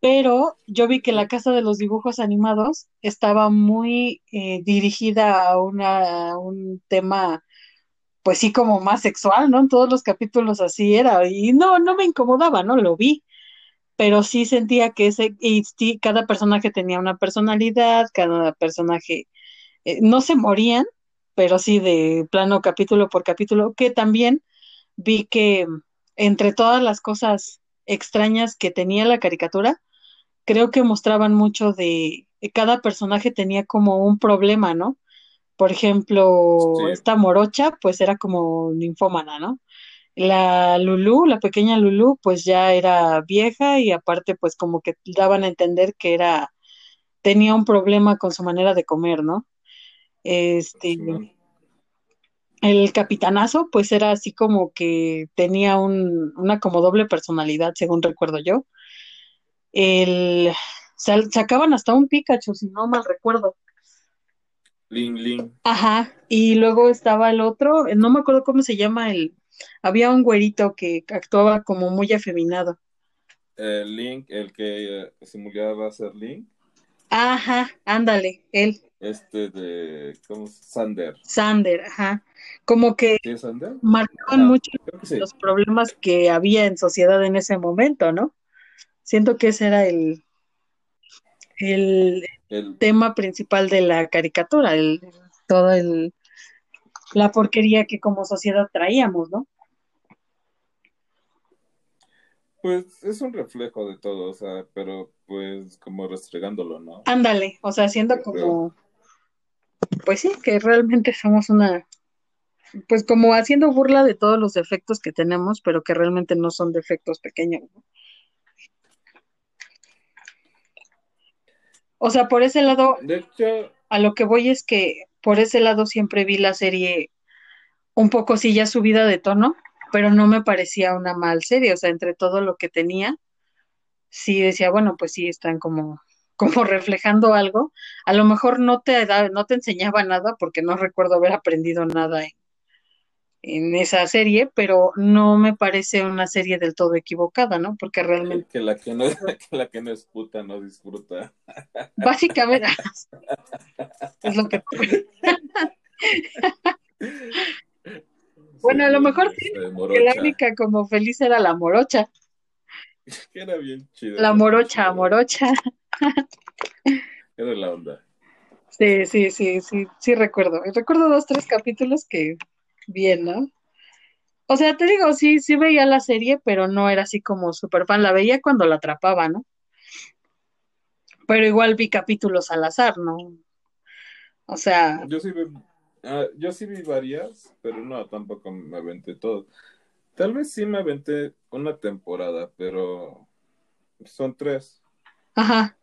Pero yo vi que la casa de los dibujos animados estaba muy eh, dirigida a, una, a un tema pues sí como más sexual, ¿no? En todos los capítulos así era y no, no me incomodaba, ¿no? Lo vi, pero sí sentía que ese, y sí, cada personaje tenía una personalidad, cada personaje, eh, no se morían, pero sí de plano capítulo por capítulo, que también vi que entre todas las cosas extrañas que tenía la caricatura, creo que mostraban mucho de, cada personaje tenía como un problema, ¿no? Por ejemplo, esta morocha, pues era como ninfómana, ¿no? La Lulú, la pequeña Lulú, pues ya era vieja y aparte, pues como que daban a entender que era, tenía un problema con su manera de comer, ¿no? Este, el capitanazo, pues era así como que tenía un, una como doble personalidad, según recuerdo yo. El, sacaban hasta un Pikachu, si no mal recuerdo. Ling Ling. Ajá, y luego estaba el otro, no me acuerdo cómo se llama el, había un güerito que actuaba como muy afeminado. El Link, el que eh, simulaba ser Link. Ajá, ándale, él. Este de, ¿cómo? Sander. Sander, ajá. Como que Sander? marcaban mucho los problemas que había en sociedad en ese momento, ¿no? Siento que ese era el, el, tema principal de la caricatura, el, todo el, la porquería que como sociedad traíamos, ¿no? Pues es un reflejo de todo, o sea, pero pues como restregándolo, ¿no? Ándale, o sea, haciendo como, pues sí, que realmente somos una, pues como haciendo burla de todos los defectos que tenemos, pero que realmente no son defectos pequeños, ¿no? O sea, por ese lado, de hecho, a lo que voy es que por ese lado siempre vi la serie un poco sí ya subida de tono, pero no me parecía una mal serie, o sea, entre todo lo que tenía, sí decía, bueno, pues sí están como como reflejando algo. A lo mejor no te da, no te enseñaba nada porque no recuerdo haber aprendido nada en esa serie, pero no me parece una serie del todo equivocada, ¿no? Porque realmente... Que la que no, que la que no es puta no disfruta. Básicamente, es lo que... bueno, a lo mejor sí, que la única como feliz era la morocha. Que era bien chida. La morocha, morocha. Era la onda. Sí, sí, sí, sí, sí recuerdo. Recuerdo dos, tres capítulos que bien, ¿no? O sea, te digo, sí, sí veía la serie, pero no era así como súper fan. La veía cuando la atrapaba, ¿no? Pero igual vi capítulos al azar, ¿no? O sea. Yo sí vi, ah, yo sí vi varias, pero no, tampoco me aventé todo. Tal vez sí me aventé una temporada, pero son tres. Ajá.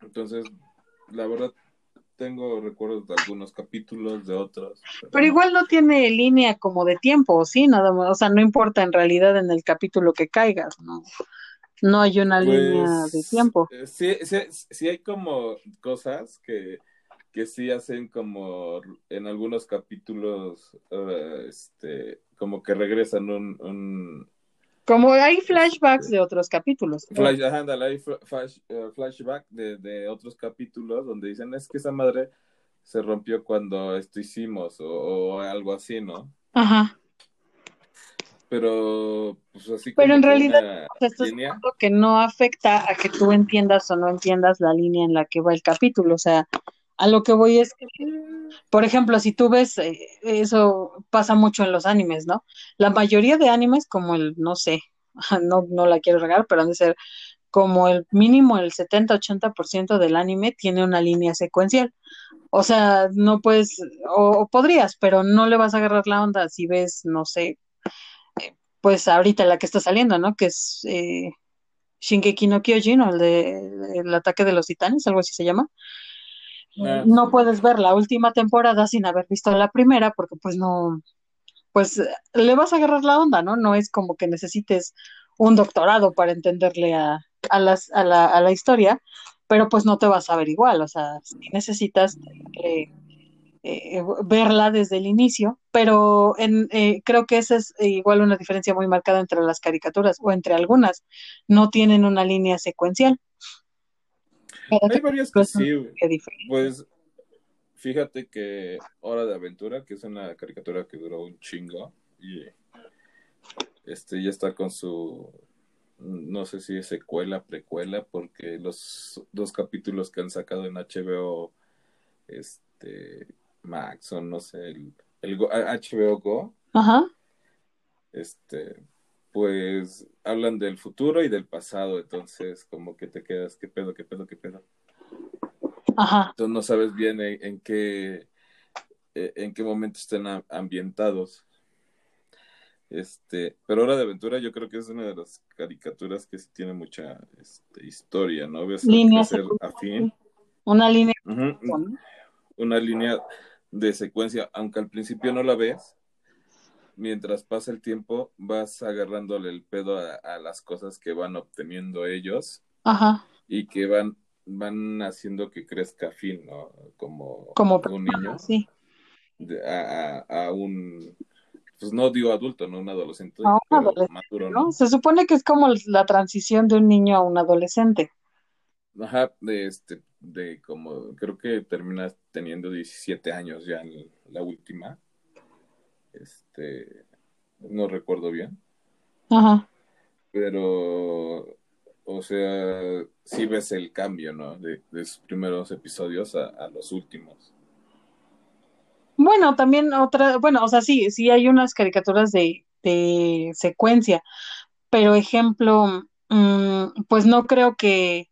Entonces, la verdad, tengo recuerdos de algunos capítulos, de otros. Pero, igual no tiene línea como de tiempo, ¿sí? Nada más, o sea, no importa en realidad en el capítulo que caigas, ¿no? No hay una pues, línea de tiempo. Eh, sí, sí, sí hay como cosas que, que sí hacen como en algunos capítulos, uh, este, como que regresan un, un, como hay flashbacks de otros capítulos. Flash, hay flash, eh, flashback de, de, otros capítulos donde dicen es que esa madre se rompió cuando esto hicimos o, algo así, ¿no? Ajá. Pero, pues así Pero en realidad, esto es algo que no afecta a que tú entiendas o no entiendas la línea en la que va el capítulo. O sea, a lo que voy es que, por ejemplo, si tú ves, eh, eso pasa mucho en los animes, ¿no? La mayoría de animes, como el, no sé, no, no la quiero regar, pero han de ser como el mínimo el 70-80% del anime tiene una línea secuencial. O sea, no puedes, o, podrías, pero no le vas a agarrar la onda si ves, no sé, eh, pues ahorita la que está saliendo, ¿no? Que es eh, Shingeki no Kyojin, o el de el ataque de los titanes, algo así se llama. Ah, no puedes ver la última temporada sin haber visto la primera porque pues no, pues le vas a agarrar la onda, ¿no? No es como que necesites un doctorado para entenderle a, a, las, a, la, a la historia, pero pues no te vas a ver igual, o sea, necesitas eh, eh, verla desde el inicio, pero en, eh, creo que esa es igual una diferencia muy marcada entre las caricaturas o entre algunas, no tienen una línea secuencial. Hay varias que sí, Pues fíjate que Hora de Aventura, que es una caricatura que duró un chingo, y este ya está con su no sé si es secuela, precuela, porque los dos capítulos que han sacado en HBO, este, Max, o no sé, el, el HBO Go, Ajá. este, pues hablan del futuro y del pasado, entonces como que te quedas, ¿qué pedo, qué pedo, qué pedo? Ajá. Entonces no sabes bien en, qué eh, en qué momento estén ambientados. Este, pero Hora de Aventura yo creo que es una de las caricaturas que sí tiene mucha este, historia, ¿no? Ves afín. Una línea. Una línea de secuencia, aunque al principio no la ves, mientras pasa el tiempo, vas agarrándole el pedo a, las cosas que van obteniendo ellos Ajá. y que van, van haciendo que crezca fin, ¿no? Como, Como un niño. Sí. a, a, un, pues no digo adulto, no un adolescente. un adolescente ¿no? Se supone que es como la transición de un niño a un adolescente. Ajá, de este, de como, creo que terminas teniendo 17 años ya en la última. Este, no recuerdo bien. Ajá. Pero, o sea, sí ves el cambio, ¿no? De, de sus primeros episodios a, los últimos. Bueno, también otra, bueno, o sea, sí, sí hay unas caricaturas de, de secuencia, pero ejemplo, mm, pues no creo que,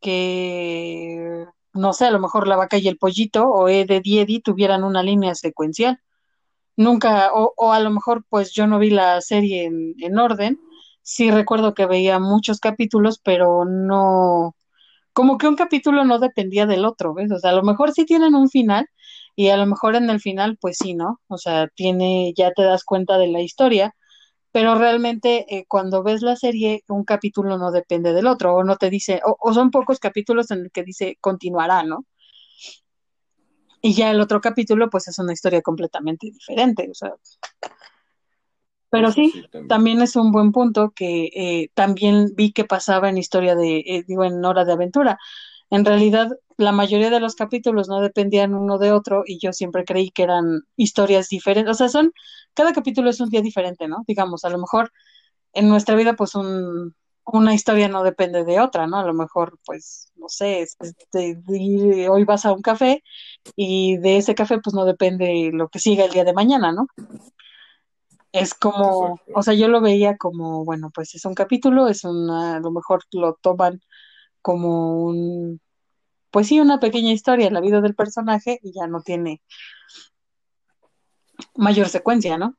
que, no sé, a lo mejor la vaca y el pollito o E de Diedi tuvieran una línea secuencial nunca, o, o, a lo mejor pues yo no vi la serie en, en, orden, sí recuerdo que veía muchos capítulos, pero no, como que un capítulo no dependía del otro, ¿ves? O sea, a lo mejor sí tienen un final y a lo mejor en el final pues sí, ¿no? O sea, tiene, ya te das cuenta de la historia, pero realmente eh, cuando ves la serie un capítulo no depende del otro, o no te dice, o, o son pocos capítulos en el que dice continuará, ¿no? Y ya el otro capítulo, pues es una historia completamente diferente. O sea, pero sí, también. es un buen punto que eh, también vi que pasaba en historia de, eh, digo, en Hora de Aventura. En realidad, la mayoría de los capítulos no dependían uno de otro y yo siempre creí que eran historias diferentes. O sea, son, cada capítulo es un día diferente, ¿no? Digamos, a lo mejor en nuestra vida, pues un, una historia no depende de otra, ¿no? A lo mejor, pues, no sé, este, hoy vas a un café y de ese café, pues no depende lo que siga el día de mañana, ¿no? Es como, o sea, yo lo veía como, bueno, pues es un capítulo, es una, a lo mejor lo toman como un, pues sí, una pequeña historia en la vida del personaje y ya no tiene mayor secuencia, ¿no?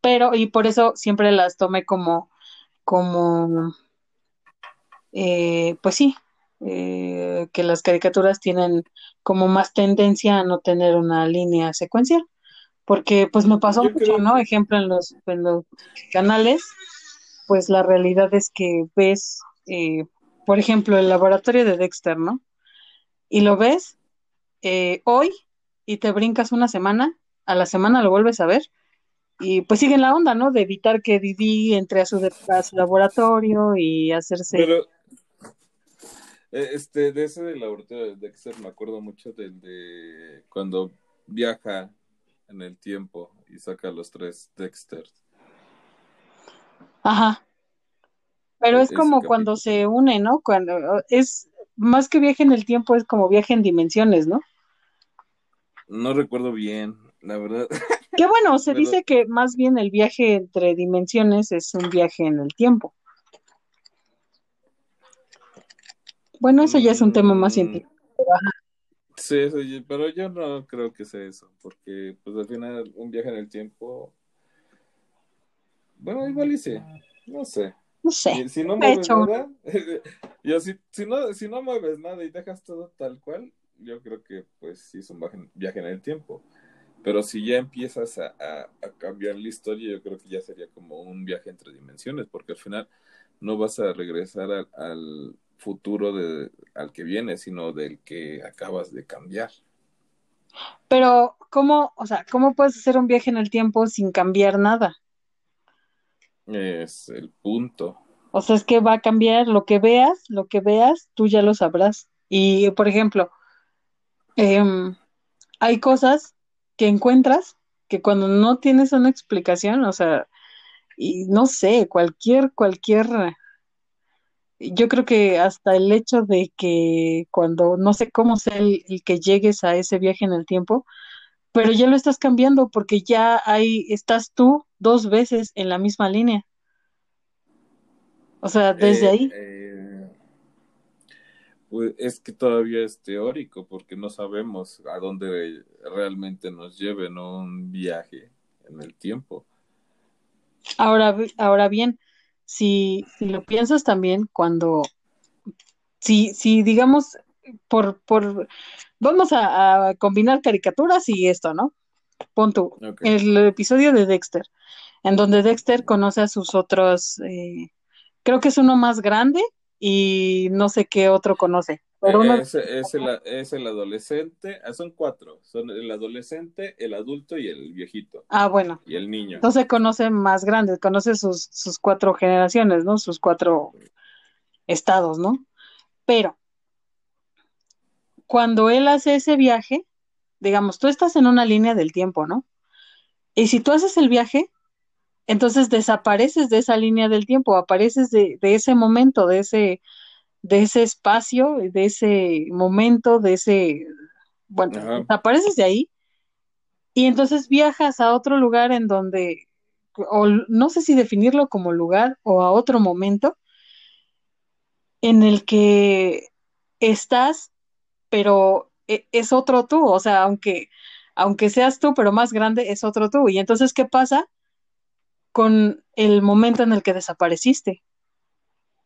Pero, y por eso siempre las tomé como, como, eh, pues sí, eh, que las caricaturas tienen como más tendencia a no tener una línea secuencial porque pues me pasó mucho, ¿no? Ejemplo, en los, en los canales, pues la realidad es que ves, eh, por ejemplo, el laboratorio de Dexter, ¿no? Y lo ves eh, hoy y te brincas una semana, a la semana lo vuelves a ver y pues sigue la onda, ¿no? De evitar que Didi entre a su, laboratorio y hacerse... Pero, este, de ese laboratorio de Dexter me acuerdo mucho del de cuando viaja en el tiempo y saca los tres Dexter. Ajá. Pero es como cuando se une, ¿no? Cuando es más que viaje en el tiempo, es como viaje en dimensiones, ¿no? No recuerdo bien, la verdad. Qué bueno, se dice que más bien el viaje entre dimensiones es un viaje en el tiempo. Bueno, eso ya es un tema más mm. científico. Sí, pero yo no creo que sea eso, porque pues al final un viaje en el tiempo, bueno, igual hice, no sé. No sé. Si, no mueves nada, yo si, si, no, si no mueves nada y dejas todo tal cual, yo creo que pues sí es un viaje, en el tiempo. Pero si ya empiezas a, a, cambiar la historia, yo creo que ya sería como un viaje entre dimensiones, porque al final no vas a regresar al futuro de, al que viene, sino del que acabas de cambiar. Pero, ¿cómo, o sea, cómo puedes hacer un viaje en el tiempo sin cambiar nada? Es el punto. O sea, es que va a cambiar lo que veas, lo que veas, tú ya lo sabrás. Y, por ejemplo, em, hay cosas que encuentras que cuando no tienes una explicación, o sea, y no sé, cualquier, cualquier yo creo que hasta el hecho de que cuando, no sé cómo sea el, que llegues a ese viaje en el tiempo, pero ya lo estás cambiando porque ya hay, estás tú dos veces en la misma línea. O sea, desde eh, ahí. Eh, pues es que todavía es teórico porque no sabemos a dónde realmente nos lleve un viaje en el tiempo. Ahora, ahora bien, si, si lo piensas también cuando, si, si digamos, por, por, vamos a, combinar caricaturas y esto, ¿no? Pon tú, el episodio de Dexter, en donde Dexter conoce a sus otros, eh, creo que es uno más grande y no sé qué otro conoce. Pero es, el, adolescente, ah, son cuatro, son el adolescente, el adulto y el viejito. Ah, bueno. Y el niño. Entonces conoce más grandes, conoce sus, sus cuatro generaciones, ¿no? Sus cuatro estados, ¿no? Pero cuando él hace ese viaje, digamos, tú estás en una línea del tiempo, ¿no? Y si tú haces el viaje, entonces desapareces de esa línea del tiempo, apareces de, de ese momento, de ese de ese espacio, de ese momento, de ese, bueno, apareces de ahí y entonces viajas a otro lugar en donde, o no sé si definirlo como lugar o a otro momento, en el que estás, pero e, es otro tú, o sea, aunque, aunque seas tú, pero más grande, es otro tú. Y entonces, ¿qué pasa con el momento en el que desapareciste?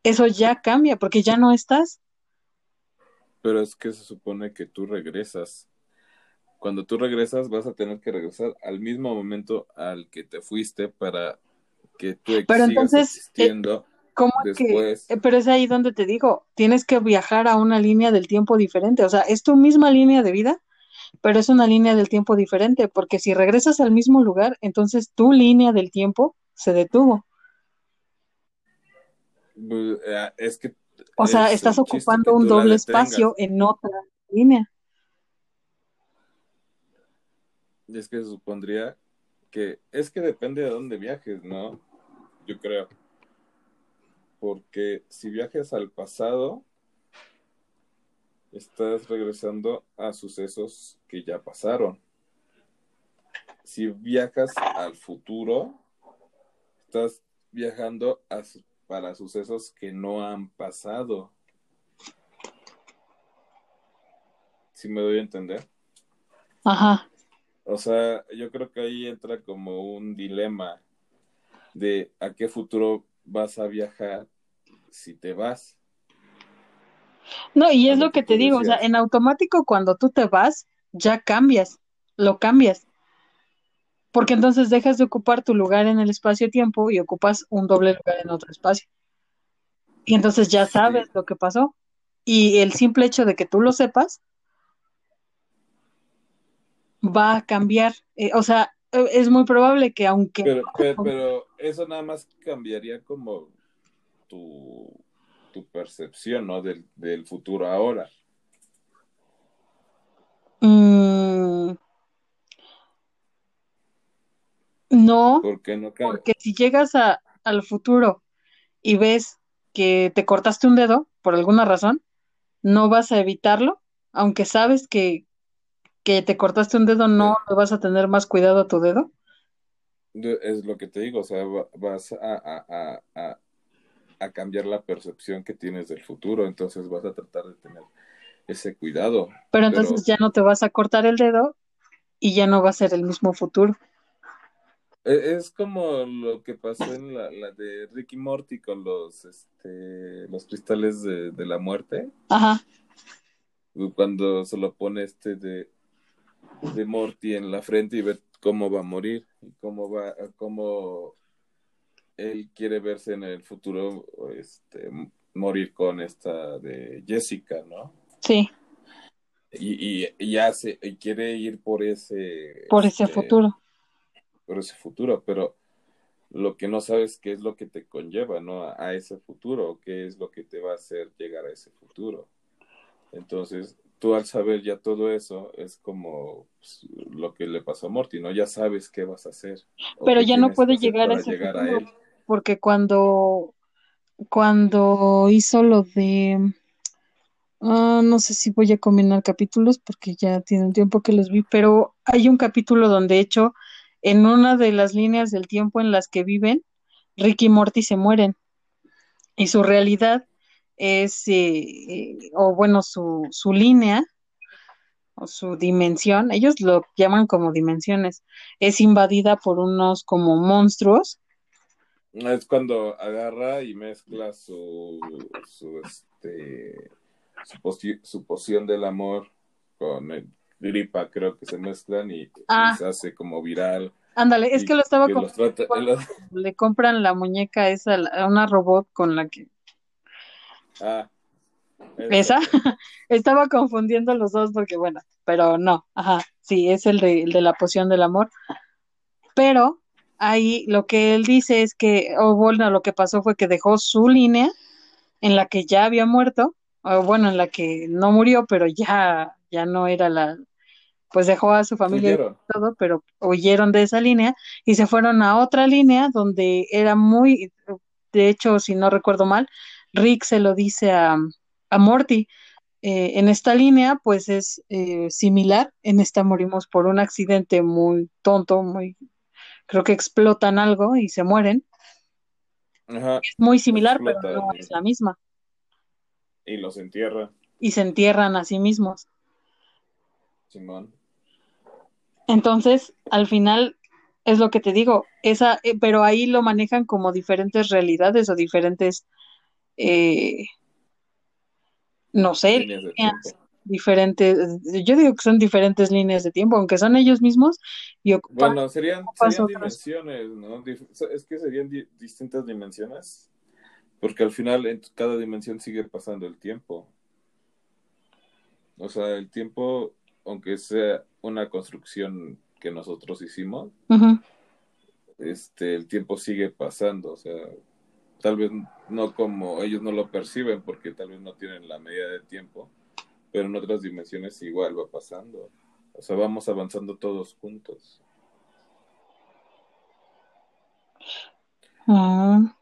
Eso ya cambia porque ya no estás. Pero es que se supone que tú regresas. Cuando tú regresas vas a tener que regresar al mismo momento al que te fuiste para que tú pero entonces, eh, existiendo. ¿Cómo después. Que, eh, pero es ahí donde te digo, tienes que viajar a una línea del tiempo diferente, o sea, es tu misma línea de vida, pero es una línea del tiempo diferente, porque si regresas al mismo lugar, entonces tu línea del tiempo se detuvo. Pues, eh, es que... O sea, es estás ocupando un doble espacio en otra línea. Es que se supondría que es que depende de dónde viajes, ¿no? Yo creo. Porque si viajas al pasado, estás regresando a sucesos que ya pasaron. Si viajas al futuro, estás viajando a su- para sucesos que no han pasado. Si me doy a entender. Ajá. O sea, yo creo que ahí entra como un dilema de a qué futuro vas a viajar si te vas. No, y es lo que te digo, o sea, en automático cuando tú te vas, ya cambias, lo cambias. Porque entonces dejas de ocupar tu lugar en el espacio-tiempo y ocupas un doble lugar en otro espacio. Y entonces ya sabes Sí, lo que pasó. Y el simple hecho de que tú lo sepas va a cambiar. Eh, o sea, eh, es muy probable que aunque pero, pero, pero eso nada más cambiaría como tu, tu percepción, ¿no? Del, del futuro ahora. Mm, no, ¿Por qué no cambia? porque si llegas a, al futuro y ves que te cortaste un dedo por alguna razón, no vas a evitarlo, aunque sabes que, que te cortaste un dedo, no vas a tener más cuidado a tu dedo. Es lo que te digo, o sea, va- vas a, a, a, a, a cambiar la percepción que tienes del futuro, entonces vas a tratar de tener ese cuidado. Pero entonces ya no te vas a cortar el dedo y ya no va a ser el mismo futuro. E- Es como lo que pasó en la, la de Ricky Morty con los, este, los cristales de, de la muerte, Ajá, cuando se lo pone este de, de Morty en la frente y ve cómo va a morir y cómo va, cómo él quiere verse en el futuro, este, morir con esta de Jessica, ¿no? sí, Y, y, y hace, y quiere ir por ese, por ese este, futuro. Por ese futuro, pero lo que no sabes qué es lo que te conlleva, ¿no? A, a ese futuro, qué es lo que te va a hacer llegar a ese futuro. Entonces, tú al saber ya todo eso, es como pues, lo que le pasó a Morty, ¿no? Ya sabes qué vas a hacer. Pero ya no puede llegar a ese llegar a futuro. él. Porque cuando, cuando hizo lo de, ah, no sé si voy a combinar capítulos porque ya tiene un tiempo que los vi, pero hay un capítulo donde, de hecho, en una de las líneas del tiempo en las que viven, Ricky y Morty se mueren. Y su realidad es, eh, eh, o bueno, su, su línea o su dimensión, ellos lo llaman como dimensiones, es invadida por unos como monstruos. Es cuando agarra y mezcla su, su, este, su, poci- su poción del amor con el gripa, creo que se mezclan y, Ah. se hace como viral. Ándale, es que lo estaba que con- los trata- los- le compran la muñeca esa, la- una robot con la que ah, esa estaba confundiendo los dos porque bueno, pero no, ajá, sí, es el de, el de la poción del amor. Pero ahí lo que él dice es que, o bueno, lo que pasó fue que dejó su línea en la que ya había muerto, o bueno, en la que no murió, pero ya, ya no era la, pues dejó a su familia y todo, pero huyeron de esa línea y se fueron a otra línea donde era muy, de hecho, si no recuerdo mal, Rick se lo dice a, a Morty. eh, en esta línea, pues es eh, similar. En esta morimos por un accidente muy tonto, muy, creo que explotan algo y se mueren. Ajá, Es muy similar, pero no es la misma. y los entierra, Y se entierran a sí mismos. Simón. Entonces, al final, es lo que te digo, esa, eh, pero ahí lo manejan como diferentes realidades o diferentes, eh, no sé, Líneas diferentes, yo digo que son diferentes líneas de tiempo, aunque son ellos mismos y ocupan, Bueno, serían, dimensiones, ¿no? Es que serían di- distintas dimensiones, porque al final en cada dimensión sigue pasando el tiempo. O sea, el tiempo aunque sea una construcción que nosotros hicimos, este, el tiempo sigue pasando, o sea, tal vez no como ellos no lo perciben porque tal vez no tienen la medida de tiempo, pero en otras dimensiones igual va pasando. O sea, vamos avanzando todos juntos. Ah.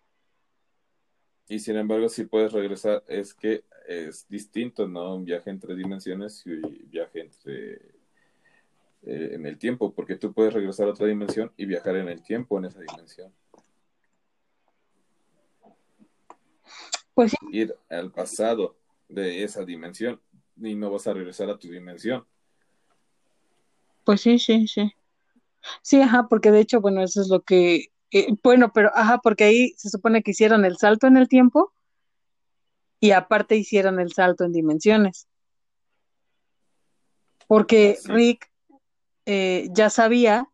Y sin embargo, si puedes regresar, es que es distinto, ¿no? Un viaje entre dimensiones y un viaje entre eh, en el tiempo, porque tú puedes regresar a otra dimensión y viajar en el tiempo en esa dimensión. Pues sí. Ir al pasado de esa dimensión y no vas a regresar a tu dimensión. Pues sí, sí, sí. Sí, ajá, porque de hecho, bueno, eso es lo que, eh, bueno, pero ajá, porque ahí se supone que hicieron el salto en el tiempo y aparte hicieron el salto en dimensiones. Porque Rick eh, ya sabía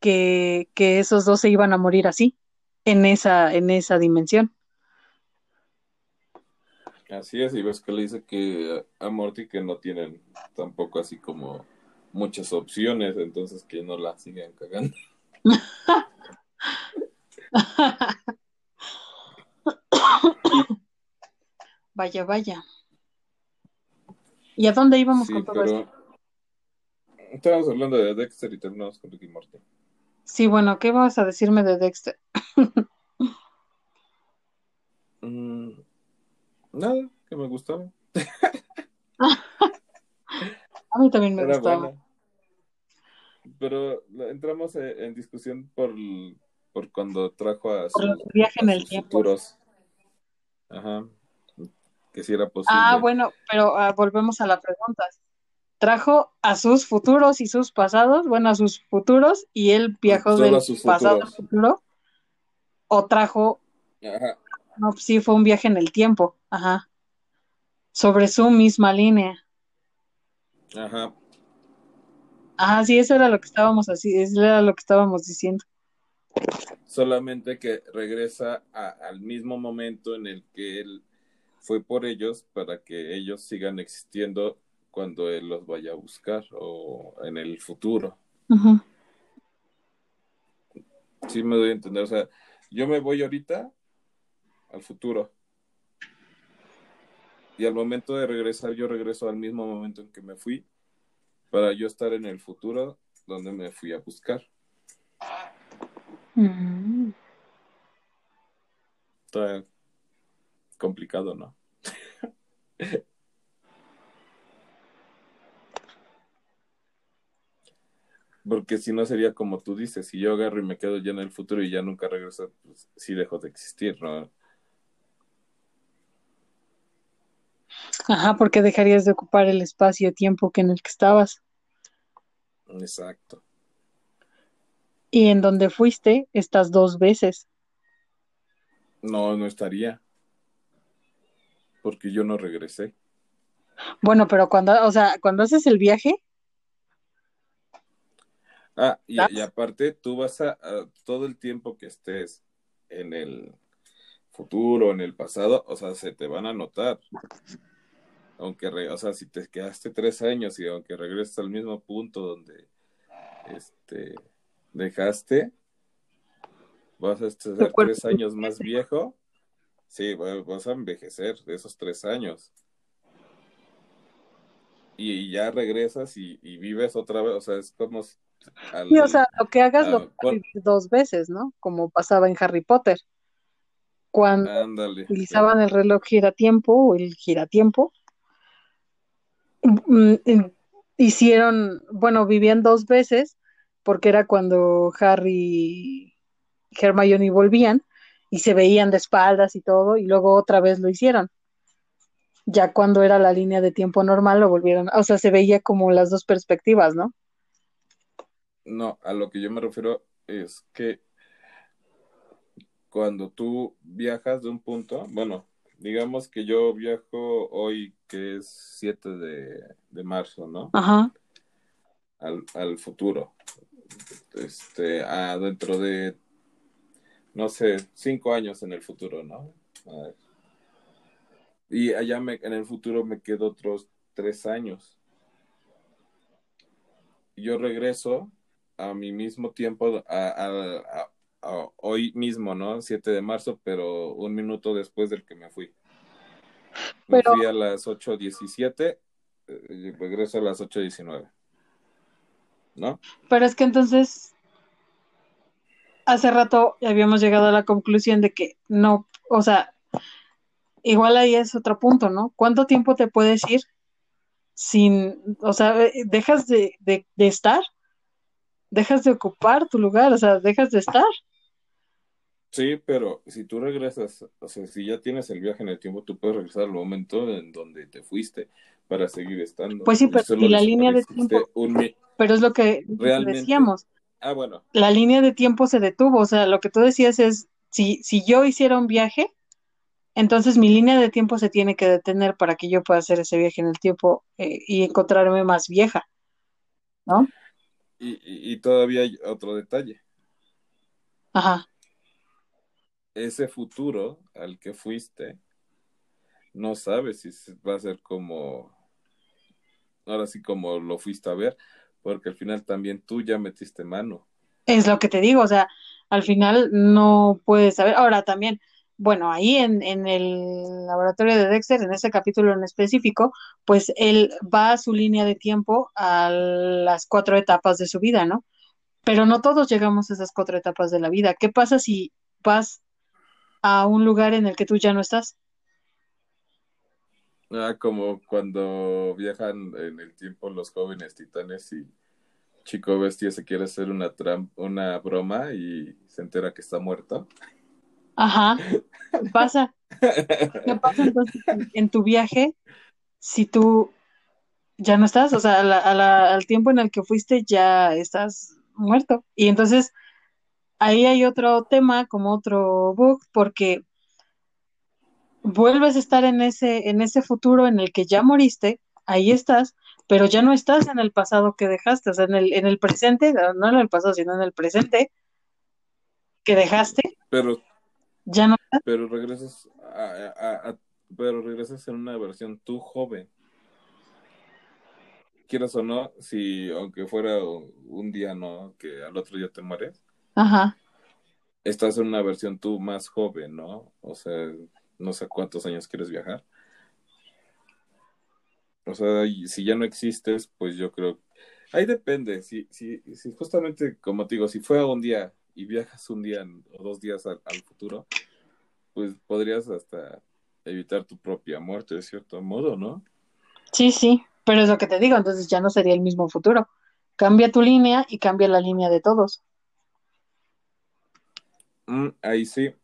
que, que esos dos se iban a morir así, en esa, en esa dimensión. Así es, y ves que le dice que a Morty que no tienen tampoco así como muchas opciones, entonces que no la sigan cagando. vaya, vaya. ¿Y a dónde íbamos con todo esto? Estábamos hablando de Dexter y terminamos con Ricky Morty. Sí, bueno, ¿qué vas a decirme de Dexter? Mm, nada, que me gustaba. a mí también me gustaba. Pero entramos en discusión por, por cuando trajo a sus, viaje en el tiempo. futuros. Ajá. Que si era posible. Ah, bueno, pero ah, volvemos a la pregunta. Trajo a sus futuros y sus pasados, bueno, a sus futuros, y él viajó del pasado al futuro. O trajo. Ajá. No, sí, fue un viaje en el tiempo. Ajá. Sobre su misma línea. Ajá. Ajá, sí, eso era lo que estábamos así, eso era lo que estábamos diciendo. Solamente que regresa al mismo momento en el que él fue por ellos para que ellos sigan existiendo cuando él los vaya a buscar o en el futuro. Sí me doy a entender, o sea, yo me voy ahorita al futuro. Y al momento de regresar, yo regreso al mismo momento en que me fui para yo estar en el futuro donde me fui a buscar. Mm. Está complicado, ¿no? Porque si no sería como tú dices, si yo agarro y me quedo ya en el futuro y ya nunca regreso, pues sí dejo de existir, ¿no? Ajá, porque dejarías de ocupar el espacio-tiempo que en el que estabas. Exacto. Y en donde fuiste, estás dos veces. No, no estaría. Porque yo no regresé. Bueno, pero cuando, o sea, cuando haces el viaje. Ah, y, aparte, tú vas a, todo el tiempo que estés en el futuro, en el pasado, o sea, se te van a notar. Aunque, o sea, si te quedaste tres años y aunque regresas al mismo punto donde este, dejaste, vas a estar tres años más viejo, sí, vas a envejecer de esos tres años. Y, ya regresas y, vives otra vez, o sea, es como... sí, o sea, lo que hagas lo puedes vivir dos veces, ¿no? Como pasaba en Harry Potter. Cuando utilizaban el reloj giratiempo o el giratiempo, Mm, hicieron, bueno, vivían dos veces, porque era cuando Harry y Hermione volvían y se veían de espaldas y todo, y luego otra vez lo hicieron. Ya cuando era la línea de tiempo normal lo volvieron, o sea, se veía como las dos perspectivas, ¿no? No, a lo que yo me refiero es que cuando tú viajas de un punto, bueno, digamos que yo viajo hoy, que es 7 de, marzo, ¿no? Ajá. Al, futuro. Este, a dentro de, no sé, cinco años en el futuro, ¿no? Y allá me, en el futuro me quedo otros tres años. yo regreso a mi mismo tiempo, a, hoy mismo, ¿no? 7 de marzo, pero un minuto después del que me fui. Me fui a las 8.17, y eh, regreso a las 8.19. ¿No? Pero es que entonces, hace rato habíamos llegado a la conclusión de que no, o sea, igual ahí es otro punto, ¿no? ¿Cuánto tiempo te puedes ir sin, o sea, eh, dejas de, de, de estar? Dejas de ocupar tu lugar, o sea, dejas de estar. Sí, pero si tú regresas, o sea, si ya tienes el viaje en el tiempo, tú puedes regresar al momento en donde te fuiste para seguir estando. Pues sí, pero y la línea de tiempo. Pero es lo que decíamos. Ah, bueno. La línea de tiempo se detuvo, o sea, lo que tú decías es, si, si yo hiciera un viaje, entonces mi línea de tiempo se tiene que detener para que yo pueda hacer ese viaje en el tiempo eh, y encontrarme más vieja, ¿no? Y, todavía hay otro detalle. Ajá. Ese futuro al que fuiste, no sabes si va a ser como, ahora sí como lo fuiste a ver, porque al final también tú ya metiste mano. Es lo que te digo, o sea, al final no puedes saber. Ahora también, bueno, ahí en, en, el laboratorio de Dexter, en ese capítulo en específico, pues él va a su línea de tiempo a las cuatro etapas de su vida, ¿no? Pero no todos llegamos a esas cuatro etapas de la vida. ¿Qué pasa si vas a un lugar en el que tú ya no estás? Ah, como cuando viajan en el tiempo los jóvenes titanes y Chico Bestia se quiere hacer una, una broma y se entera que está muerto. Ajá, pasa. ¿Qué pasa entonces en tu viaje si tú ya no estás? O sea, al tiempo en el que fuiste ya estás muerto. Y entonces ahí hay otro tema, como otro bug, porque vuelves a estar en ese, en ese futuro en el que ya moriste, ahí estás, pero ya no estás en el pasado que dejaste, o sea, en el, en el presente, no en el pasado, sino en el presente que dejaste. Pero ya no. Pero regresas a, pero regresas en una versión tú joven. Quieras o no, si aunque fuera un día, ¿no? Que al otro día te mueres. Ajá. Estás en una versión tú más joven, ¿no? O sea, no sé cuántos años quieres viajar. O sea, si ya no existes, pues yo creo. Ahí depende. Si, si, si justamente, como te digo, si fue un día y viajas un día o dos días al, futuro, pues podrías hasta evitar tu propia muerte de cierto modo, ¿no? Sí, sí, pero es lo que te digo, entonces ya no sería el mismo futuro. Cambia tu línea y cambia la línea de todos. Mm, ahí sí.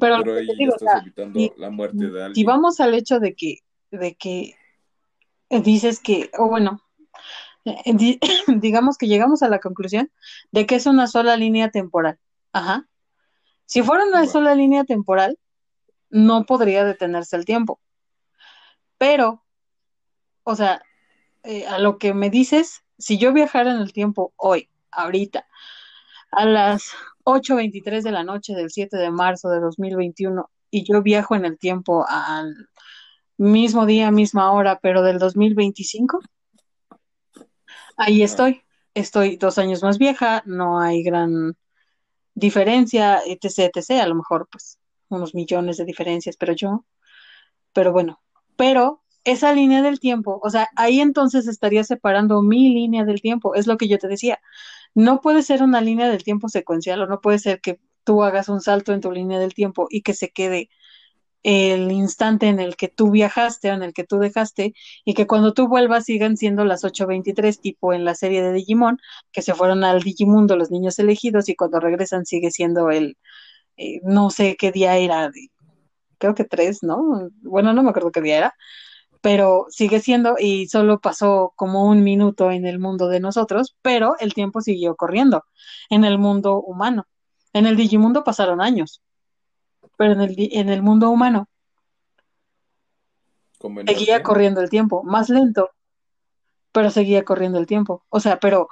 Pero, ahí estás evitando la muerte de alguien. Si vamos al hecho de que, de que dices que, o bueno, digamos que llegamos a la conclusión de que es una sola línea temporal. Ajá. Si fuera una sola línea temporal, no podría detenerse el tiempo. Pero, o sea, eh, a lo que me dices, si yo viajara en el tiempo hoy, ahorita, a las 8.23 de la noche del 7 de marzo de 2021, y yo viajo en el tiempo al mismo día, misma hora, pero del 2025, ahí estoy. Estoy dos años más vieja, no hay gran diferencia, etc, etc. A lo mejor, pues, unos millones de diferencias, pero yo, pero bueno, pero esa línea del tiempo, o sea, ahí entonces estaría separando mi línea del tiempo, es lo que yo te decía. No puede ser una línea del tiempo secuencial o no puede ser que tú hagas un salto en tu línea del tiempo y que se quede el instante en el que tú viajaste o en el que tú dejaste y que cuando tú vuelvas sigan siendo las 8.23 tipo en la serie de Digimon, que se fueron al Digimundo los niños elegidos y cuando regresan sigue siendo el, eh, no sé qué día era, creo que tres, ¿no? Bueno, no me acuerdo qué día era, pero sigue siendo y solo pasó como un minuto en el mundo de nosotros, pero el tiempo siguió corriendo en el mundo humano. En el Digimundo pasaron años pero en el, en el mundo humano seguía corriendo el tiempo, más lento, pero seguía corriendo el tiempo. O sea, pero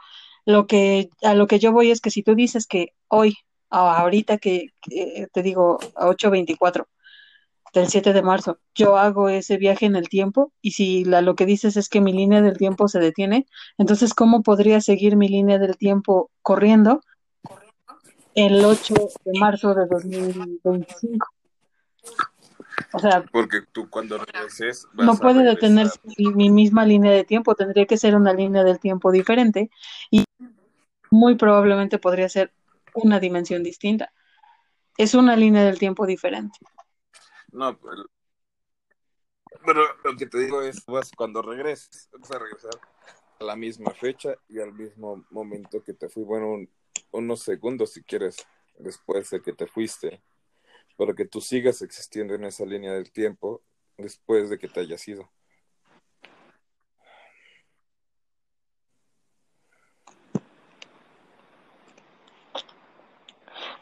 lo que a lo que yo voy es que si tú dices que hoy, ahorita que, te digo a 8.24, del 7 de marzo, yo hago ese viaje en el tiempo y si la, lo que dices es que mi línea del tiempo se detiene, entonces ¿cómo podría seguir mi línea del tiempo corriendo el 8 de marzo de 2025? O sea, porque tú cuando regreses vas no puede detenerse mi misma línea de tiempo, tendría que ser una línea del tiempo diferente y muy probablemente podría ser una dimensión distinta. Es una línea del tiempo diferente. No, pero, pero lo que te digo es, vas cuando regreses, vas a regresar a la misma fecha y al mismo momento que te fui, bueno, unos segundos si quieres, después de que te fuiste, para que tú sigas existiendo en esa línea del tiempo después de que te hayas ido.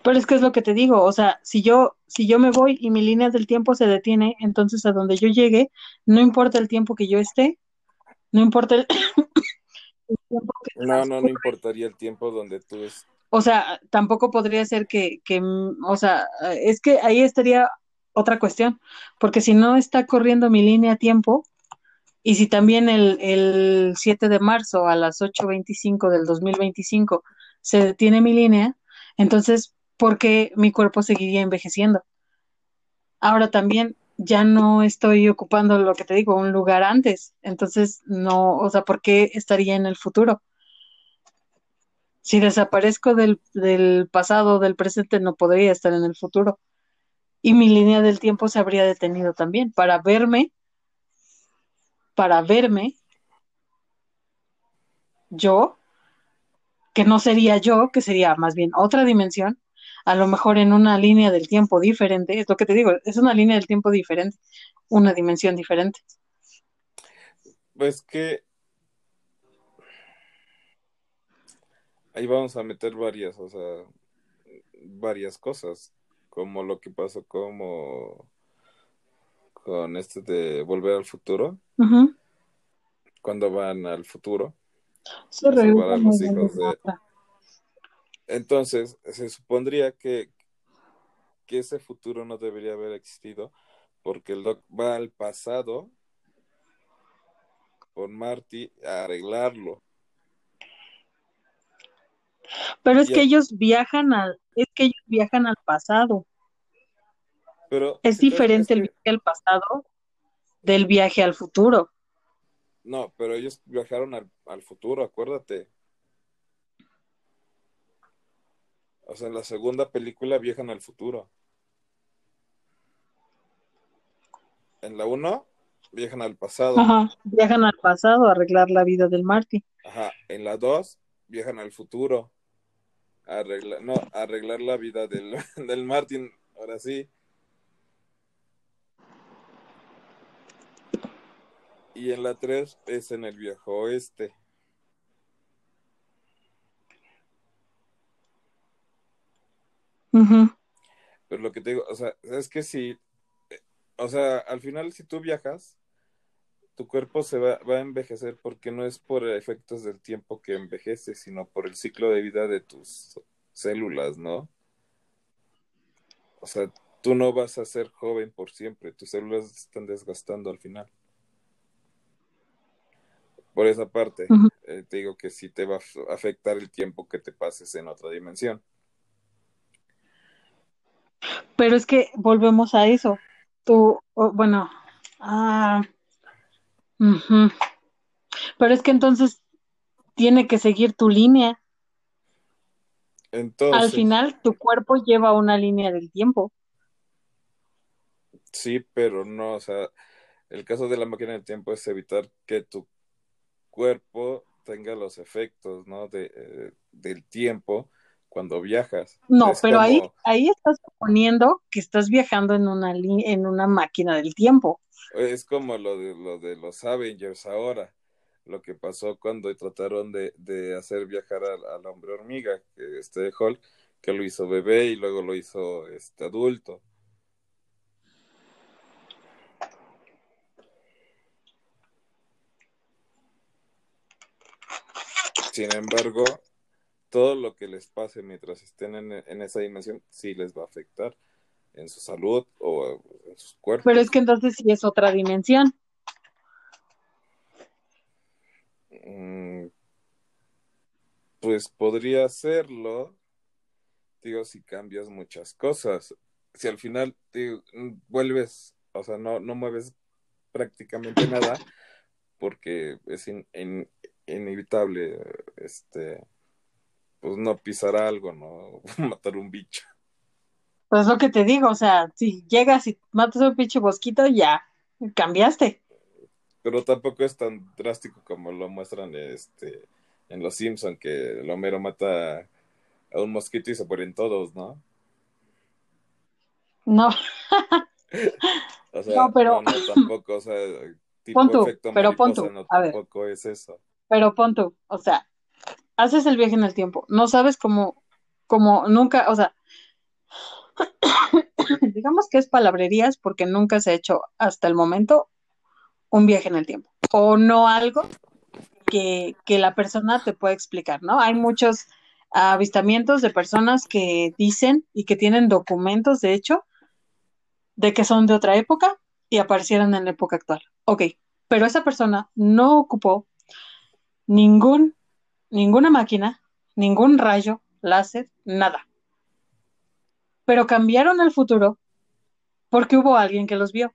Pero es que es lo que te digo, o sea, si yo, si yo me voy y mi línea del tiempo se detiene, entonces a donde yo llegue, no importa el tiempo que yo esté, no importa el, tiempo que No, no, no importaría el tiempo donde tú estés. O sea, tampoco podría ser que, que, o sea, es que ahí estaría otra cuestión, porque si no está corriendo mi línea a tiempo, y si también el, el 7 de marzo a las 8.25 del 2025 se detiene mi línea, entonces porque mi cuerpo seguiría envejeciendo. Ahora también ya no estoy ocupando lo que te digo, un lugar antes, entonces no, o sea, ¿por qué estaría en el futuro? Si desaparezco del, del pasado, del presente, no podría estar en el futuro. Y mi línea del tiempo se habría detenido también para verme, para verme yo, que no sería yo, que sería más bien otra dimensión, a lo mejor en una línea del tiempo diferente, es lo que te digo, es una línea del tiempo diferente, una dimensión diferente. Pues que ahí vamos a meter varias, o sea, varias cosas, como lo que pasó como con este de volver al futuro, cuando van al futuro, Se a los hijos de, entonces, se supondría que, que ese futuro no debería haber existido porque el Doc va al pasado con Marty a arreglarlo. Pero es que ellos viajan al, es que ellos viajan al pasado. Pero es diferente el viaje al pasado del viaje al futuro. No, pero ellos viajaron al, al futuro, acuérdate. O sea, en la segunda película viajan al futuro. En la uno, viajan al pasado. Ajá, viajan al pasado a arreglar la vida del Marty. Ajá, en la dos, viajan al futuro. Arreglar, no, arreglar la vida del, del Martin, ahora sí. Y en la tres es en el viejo oeste. Pero lo que te digo, o sea, es que si, eh, o sea, al final si tú viajas, tu cuerpo se va, va, a envejecer porque no es por efectos del tiempo que envejece, sino por el ciclo de vida de tus células, ¿no? O sea, tú no vas a ser joven por siempre, tus células se están desgastando al final. Por esa parte, eh, te digo que sí te va a afectar el tiempo que te pases en otra dimensión. Pero es que volvemos a eso. Tú, bueno, ah, pero es que entonces tiene que seguir tu línea. Entonces, Al final, tu cuerpo lleva una línea del tiempo. Sí, pero no, o sea, el caso de la máquina del tiempo es evitar que tu cuerpo tenga los efectos, ¿no? De, eh, del tiempo cuando viajas. No, pero ahí, ahí estás suponiendo que estás viajando en una, en una máquina del tiempo. Es como lo de, lo de los Avengers ahora, lo que pasó cuando trataron de, de hacer viajar al, hombre hormiga, este Hulk, que lo hizo bebé y luego lo hizo este adulto. Sin embargo, todo lo que les pase mientras estén en, esa dimensión sí les va a afectar en su salud o en sus cuerpos. Pero es que entonces sí es otra dimensión. Mm, pues podría hacerlo, digo, si cambias muchas cosas. Si al final te vuelves, o sea, no, no mueves prácticamente nada, porque es inevitable, este, pues no pisar algo, no matar un bicho. Pues lo que te digo, o sea, si llegas y matas a un pinche bosquito, ya cambiaste. Pero tampoco es tan drástico como lo muestran este en Los Simpson que el Homero mata a un mosquito y se mueren todos, ¿no? No. o sea, no, pero no, tampoco, o sea, tipo pon pero pon no, tampoco es eso. Pero pon tú, o sea, haces el viaje en el tiempo, no sabes cómo, cómo nunca, o sea, digamos que es palabrerías porque nunca se ha hecho hasta el momento un viaje en el tiempo o no algo que, que la persona te pueda explicar, ¿no? Hay muchos avistamientos de personas que dicen y que tienen documentos, de hecho, de que son de otra época y aparecieron en la época actual. Ok, pero esa persona no ocupó ningún, ninguna máquina, ningún rayo, láser, nada pero cambiaron el futuro porque hubo alguien que los vio.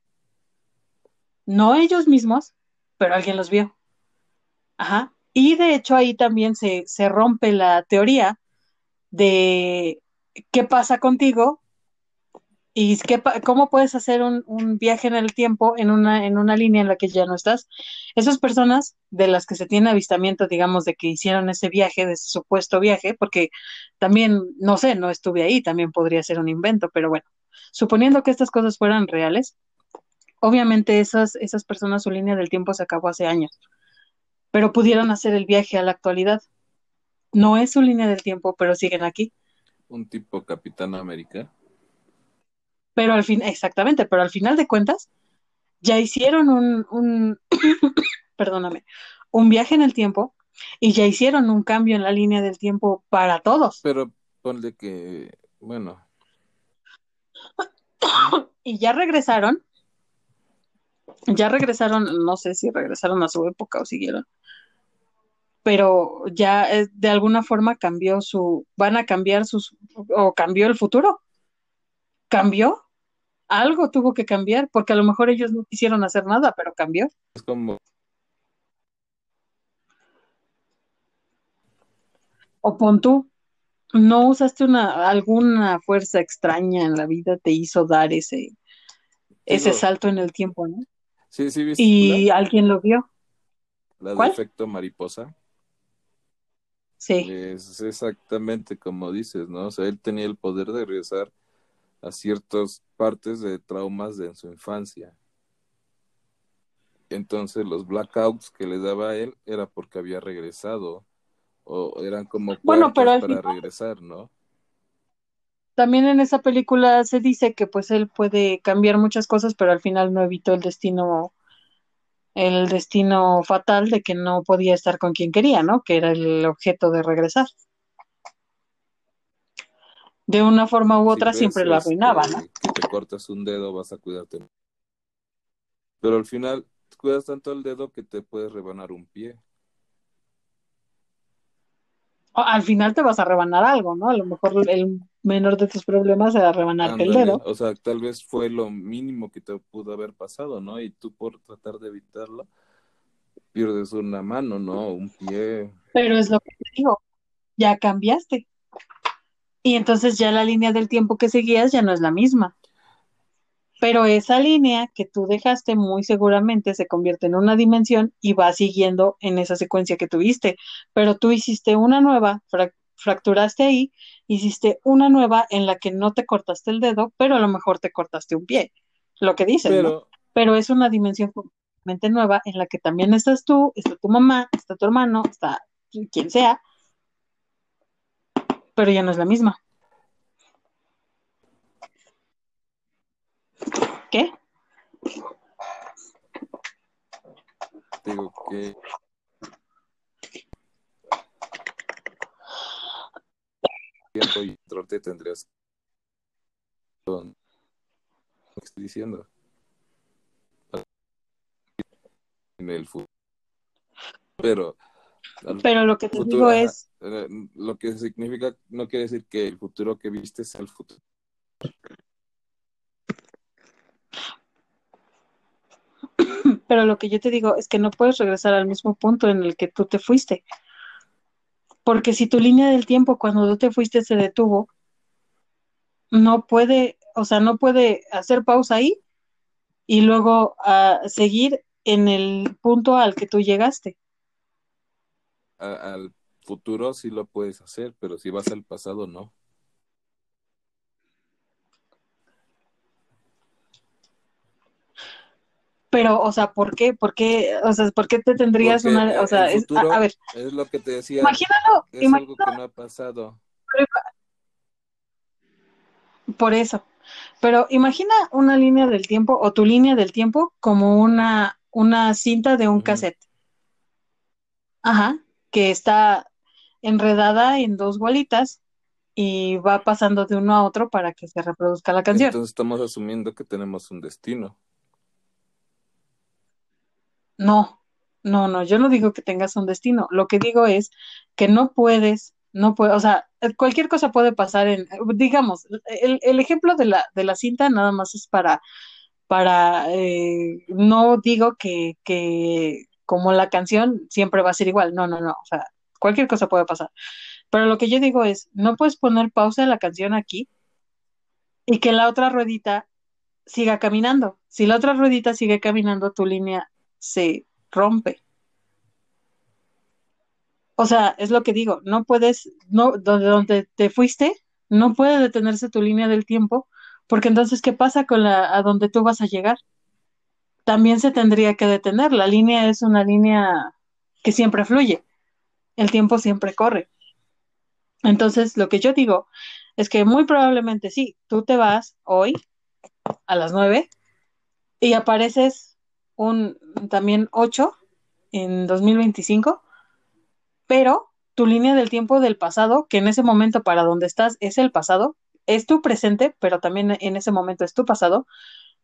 No ellos mismos, pero alguien los vio. Ajá. Y de hecho ahí también se, se rompe la teoría de qué pasa contigo ¿Y qué, cómo puedes hacer un, un, viaje en el tiempo en una, en una línea en la que ya no estás? Esas personas de las que se tiene avistamiento, digamos, de que hicieron ese viaje, de ese supuesto viaje, porque también, no sé, no estuve ahí, también podría ser un invento, pero bueno, suponiendo que estas cosas fueran reales, obviamente esas, esas personas, su línea del tiempo se acabó hace años, pero pudieron hacer el viaje a la actualidad. No es su línea del tiempo, pero siguen aquí. Un tipo Capitán América. Pero al fin, exactamente, pero al final de cuentas, ya hicieron un, un perdóname, un viaje en el tiempo y ya hicieron un cambio en la línea del tiempo para todos. Pero ponle que, bueno. y ya regresaron, ya regresaron, no sé si regresaron a su época o siguieron, pero ya eh, de alguna forma cambió su, van a cambiar sus, o cambió el futuro. ¿Cambió? Algo tuvo que cambiar, porque a lo mejor ellos no quisieron hacer nada, pero cambió. Es como... O pon tú, no usaste una, alguna fuerza extraña en la vida, te hizo dar ese, ese salto en el tiempo, ¿no? Sí, sí, Y alguien lo vio. La de efecto mariposa. Sí. Es exactamente como dices, ¿no? O sea, él tenía el poder de regresar a ciertas partes de traumas de su infancia. Entonces los blackouts que le daba a él era porque había regresado o eran como bueno, para regresar, ¿no? También en esa película se dice que pues él puede cambiar muchas cosas, pero al final no evitó el destino el destino fatal de que no podía estar con quien quería, ¿no? Que era el objeto de regresar de una forma u otra siempre lo arruinaba, ¿no? Que te cortas un dedo, vas a cuidarte. Pero al final cuidas tanto el dedo que te puedes rebanar un pie. Al final te vas a rebanar algo, ¿no? A lo mejor el menor de tus problemas era rebanarte el dedo. O sea, tal vez fue lo mínimo que te pudo haber pasado, ¿no? Y tú por tratar de evitarlo, pierdes una mano, ¿no? Un pie. Pero es lo que te digo, ya cambiaste. Y entonces ya la línea del tiempo que seguías ya no es la misma. Pero esa línea que tú dejaste muy seguramente se convierte en una dimensión y va siguiendo en esa secuencia que tuviste. Pero tú hiciste una nueva, fracturaste ahí, hiciste una nueva en la que no te cortaste el dedo, pero a lo mejor te cortaste un pie. Lo que dices, pero, Pero es una dimensión completamente nueva en la que también estás tú, está tu mamá, está tu hermano, está quien sea, pero ya no es la misma. ¿Qué? Digo que y tendrías lo estoy diciendo. En el futuro. Pero. Pero lo que te digo es. Eh, lo que significa, no quiere decir que el futuro que viste sea el futuro. Pero lo que yo te digo es que no puedes regresar al mismo punto en el que tú te fuiste. Porque si tu línea del tiempo cuando tú te fuiste se detuvo, no puede, o sea, no puede hacer pausa ahí y luego ah, seguir en el punto al que tú llegaste. Al futuro sí lo puedes hacer, pero si vas al pasado no. Pero, o sea, ¿por qué? ¿Por qué? O sea, ¿por qué te tendrías una, o sea, es, a, ver. Es lo que te decía. Imagínalo, es algo que no ha pasado. Por eso. Pero imagina una línea del tiempo o tu línea del tiempo como una, una cinta de un cassette. Ajá, que está enredada en dos bolitas y va pasando de uno a otro para que se reproduzca la canción. Entonces estamos asumiendo que tenemos un destino. No, no, no, yo no digo que tengas un destino. Lo que digo es que no puedes, no puedes, o sea, cualquier cosa puede pasar en, digamos, el, el ejemplo de la, de la cinta nada más es para, para, eh, no digo que, que como la canción siempre va a ser igual, no, no, no, o sea, cualquier cosa puede pasar. Pero lo que yo digo es, no puedes poner pausa en la canción aquí y que la otra ruedita siga caminando. Si la otra ruedita sigue caminando, tu línea se rompe. O sea, es lo que digo, no puedes, no, donde, donde te fuiste, no puede detenerse tu línea del tiempo, porque entonces, ¿qué pasa con la, a donde tú vas a llegar? También se tendría que detener. La línea es una línea que siempre fluye. El tiempo siempre corre. Entonces, lo que yo digo es que muy probablemente sí, tú te vas hoy a las nueve y apareces un también 8 en 2025, pero tu línea del tiempo del pasado, que en ese momento para donde estás es el pasado, es tu presente, pero también en ese momento es tu pasado,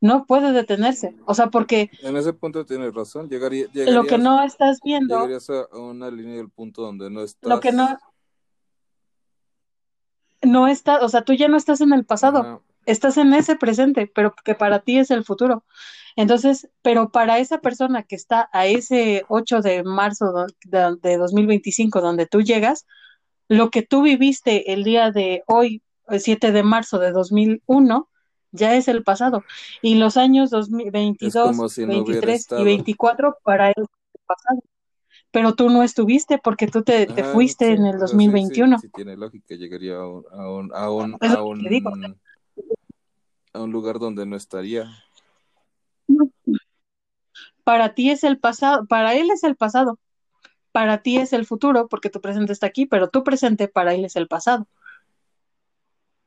no puede detenerse. O sea, porque... En ese punto tienes razón, llegaría... lo que no estás viendo... Llegarías a una línea del punto donde no estás... Lo que no... No está, o sea, tú ya no estás en el pasado, estás en ese presente, pero que para ti es el futuro. Entonces, pero para esa persona que está a ese 8 de marzo de, 2025 donde tú llegas, lo que tú viviste el día de hoy, el 7 de marzo de 2001, ya es el pasado. Y los años 2022, 23 y 24 para él es el pasado. Pero tú no estuviste porque tú te, fuiste en el 2021. Sí, tiene lógica, llegaría a un, a un, a un, a un lugar donde no estaría. Para ti es el pasado, para él es el pasado. Para ti es el futuro, porque tu presente está aquí, pero tu presente para él es el pasado.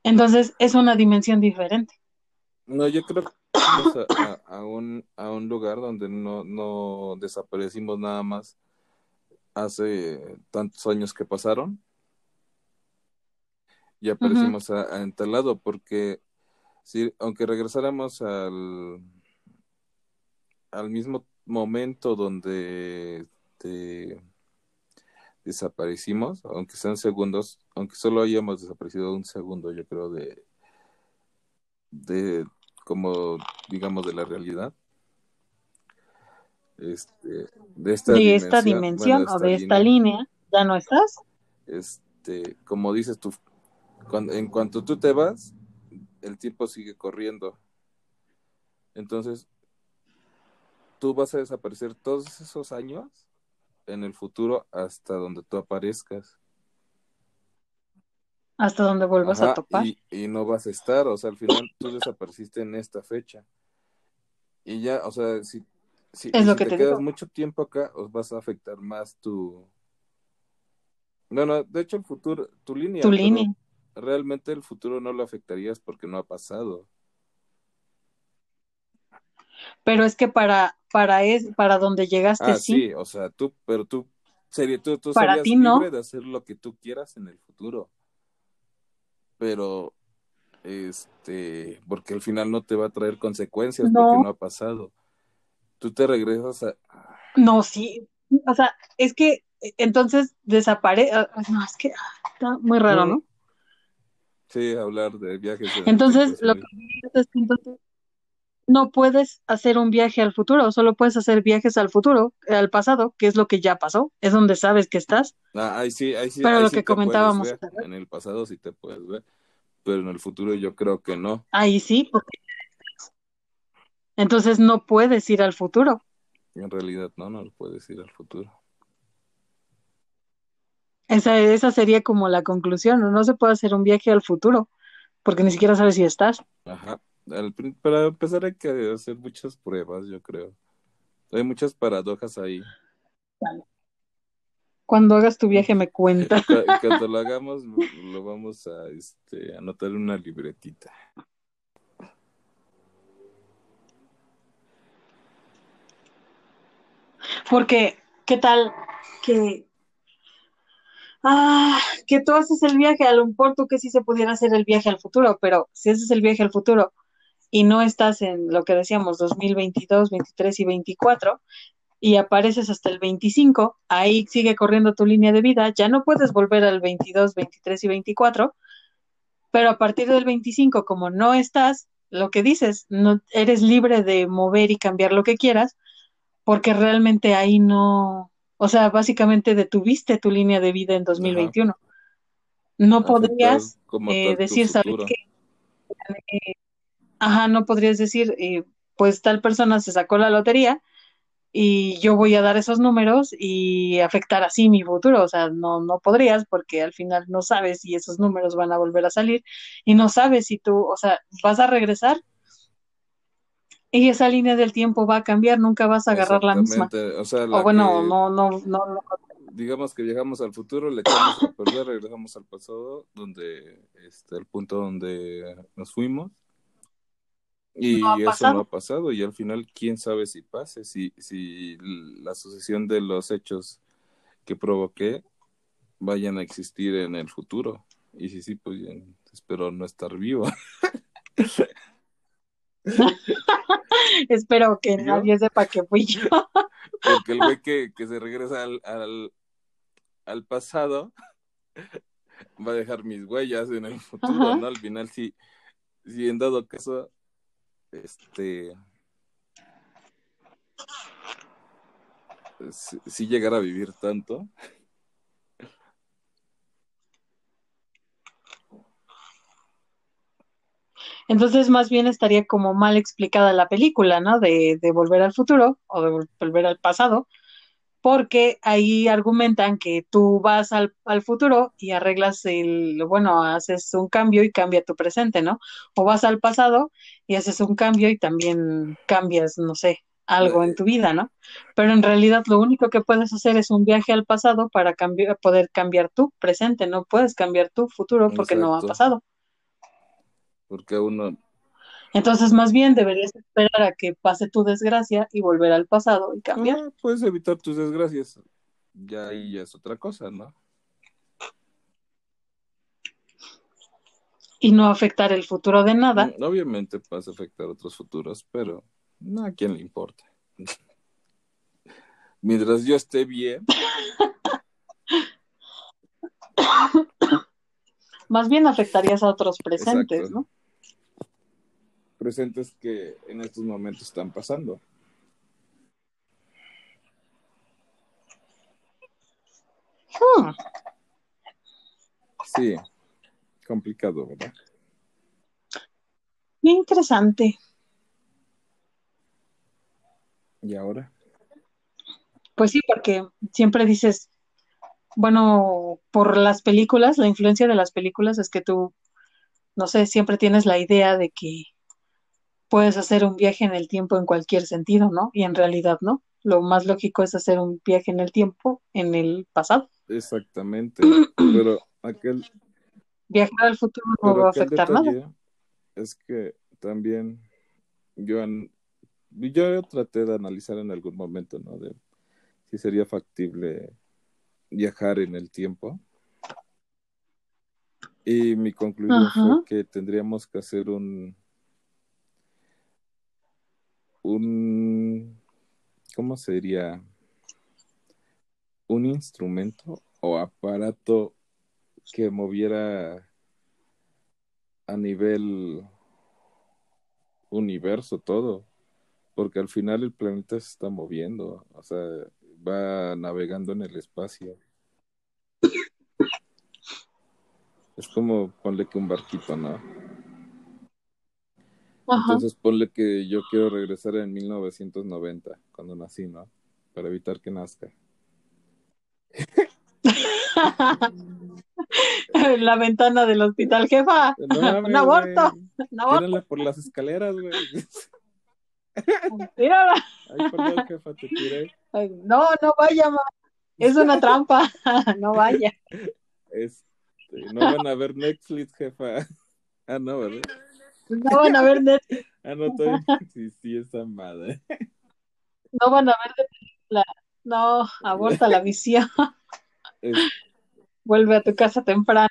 Entonces es una dimensión diferente. No, yo creo que vamos a, un, a un lugar donde no, no desaparecimos nada más hace tantos años que pasaron. Y aparecimos a, tal lado, porque si, aunque regresáramos al, al mismo momento donde desaparecimos, aunque sean segundos, aunque solo hayamos desaparecido un segundo, yo creo, de, de como digamos de la realidad. Este, de esta dimensión, esta dimensión o de esta línea, ¿ya no estás? Este, como dices tú, cuando, en cuanto tú te vas, el tiempo sigue corriendo. Entonces, tú vas a desaparecer todos esos años en el futuro hasta donde tú aparezcas. Hasta donde vuelvas a topar. Y, no vas a estar, o sea, al final tú desapareciste en esta fecha. Y ya, o sea, si, si, te, quedas mucho tiempo acá, os vas a afectar más tu... Bueno, de hecho el futuro, tu línea. Tu línea. Realmente el futuro no lo afectarías porque no ha pasado. pero es que para para es para donde llegaste ah, sí. o sea, tú pero tú sería tú, tú para serías libre de hacer lo que tú quieras en el futuro. Pero este, porque al final no te va a traer consecuencias porque no ha pasado. Tú te regresas a... No, sí, o sea, es que eh, entonces desaparece, ah, no, es que ah, está muy raro, ¿no? Sí, hablar de viajes. Entonces, lo que es que no puedes hacer un viaje al futuro, solo puedes hacer viajes al futuro, al pasado, que es lo que ya pasó, es donde sabes que estás. Ah, ahí sí, ahí sí. Pero lo que comentábamos. en el pasado sí te puedes ver, pero en el futuro yo creo que no. Ahí sí, porque entonces no puedes ir al futuro. En realidad no, no puedes ir al futuro. Esa, esa sería como la conclusión, no se puede hacer un viaje al futuro, porque ni siquiera sabes si estás. Ajá. Para empezar hay que hacer muchas pruebas, yo creo. Hay muchas paradojas ahí. Cuando hagas tu viaje me cuenta. Cuando lo hagamos lo vamos a este, anotar en una libretita. Porque, ¿qué tal que ah, que tú haces el viaje, a lo mejor tú que sí se pudiera hacer el viaje al futuro, pero si haces el viaje al futuro y no estás en lo que decíamos 2022, 23 y 24 y apareces hasta el 25, ahí sigue corriendo tu línea de vida, ya no puedes volver al 22, 23 y 24, pero a partir del 25, como no estás, lo que dices, no eres libre de mover y cambiar lo que quieras, porque realmente ahí no, o sea, básicamente detuviste tu línea de vida en 2021. No podrías eh, decir, ¿sabes qué? Ajá, no podrías decir, eh, pues tal persona se sacó la lotería y yo voy a dar esos números y afectar así mi futuro. O sea, no, no podrías porque al final no sabes si esos números van a volver a salir y no sabes si tú, o sea, vas a regresar y esa línea del tiempo va a cambiar, nunca vas a agarrar la misma. O, sea, bueno, no, no, no, Digamos que llegamos al futuro, le echamos a perder, regresamos al pasado, donde este, el punto donde nos fuimos. Y eso no ha pasado, y al final, quién sabe si pase, si, si la sucesión de los hechos que provoqué vayan a existir en el futuro. Y si sí, pues espero no estar vivo. Espero que nadie sepa que fui yo. Porque el güey que, se regresa al, al, pasado va a dejar mis huellas en el futuro, ¿no? Al final, si, si en dado caso, este. Si, si llegara a vivir tanto, Entonces, más bien estaría como mal explicada la película, ¿no? De, de volver al futuro o de volver al pasado, porque ahí argumentan que tú vas al, al, futuro y arreglas el, bueno, haces un cambio y cambia tu presente, ¿no? O vas al pasado y haces un cambio y también cambias, no sé, algo en tu vida, ¿no? Pero en realidad lo único que puedes hacer es un viaje al pasado para cambiar, poder cambiar tu presente, no puedes cambiar tu futuro porque no ha pasado porque uno... Entonces, más bien deberías esperar a que pase tu desgracia y volver al pasado y cambiar. Ah, puedes evitar tus desgracias. Ya ahí ya es otra cosa, ¿no? Y no afectar el futuro de nada. Mm, obviamente vas a afectar otros futuros, pero no a quién le importa. Mientras yo esté bien. Más bien afectarías a otros presentes, ¿no? Presentes que en estos momentos están pasando. Hmm. Sí, complicado, ¿verdad? Muy interesante. ¿Y ahora? Pues sí, porque siempre dices, bueno, por las películas, la influencia de las películas es que tú, no sé, siempre tienes la idea de que puedes hacer un viaje en el tiempo en cualquier sentido, ¿no? Y en realidad no. Lo más lógico es hacer un viaje en el tiempo en el pasado. Exactamente. pero aquel. Viajar al futuro no va a afectar nada. Es que también yo, yo traté de analizar en algún momento, ¿no? De si sería factible viajar en el tiempo. Y mi conclusión fue que tendríamos que hacer un, un, ¿cómo sería? Un instrumento o aparato que moviera a nivel universo todo, porque al final el planeta se está moviendo, o sea, va navegando en el espacio. Es como ponle que un barquito, ¿no? Entonces ponle que yo quiero regresar en 1990, cuando nací, ¿no? Para evitar que nazca. la ventana del hospital, jefa. un aborto. Un aborto. por las escaleras, güey. Tírala. Ay, perdón, jefa, te tiré. no, no vaya, ma. Es una trampa. no vaya. Este, no van a ver Netflix, jefa. Ah, no, ¿verdad? No van a ver Netflix. Ah, no, estoy... sí, sí, esa madre. No van a ver la... No, aborta la misión. Vuelve a tu casa temprano.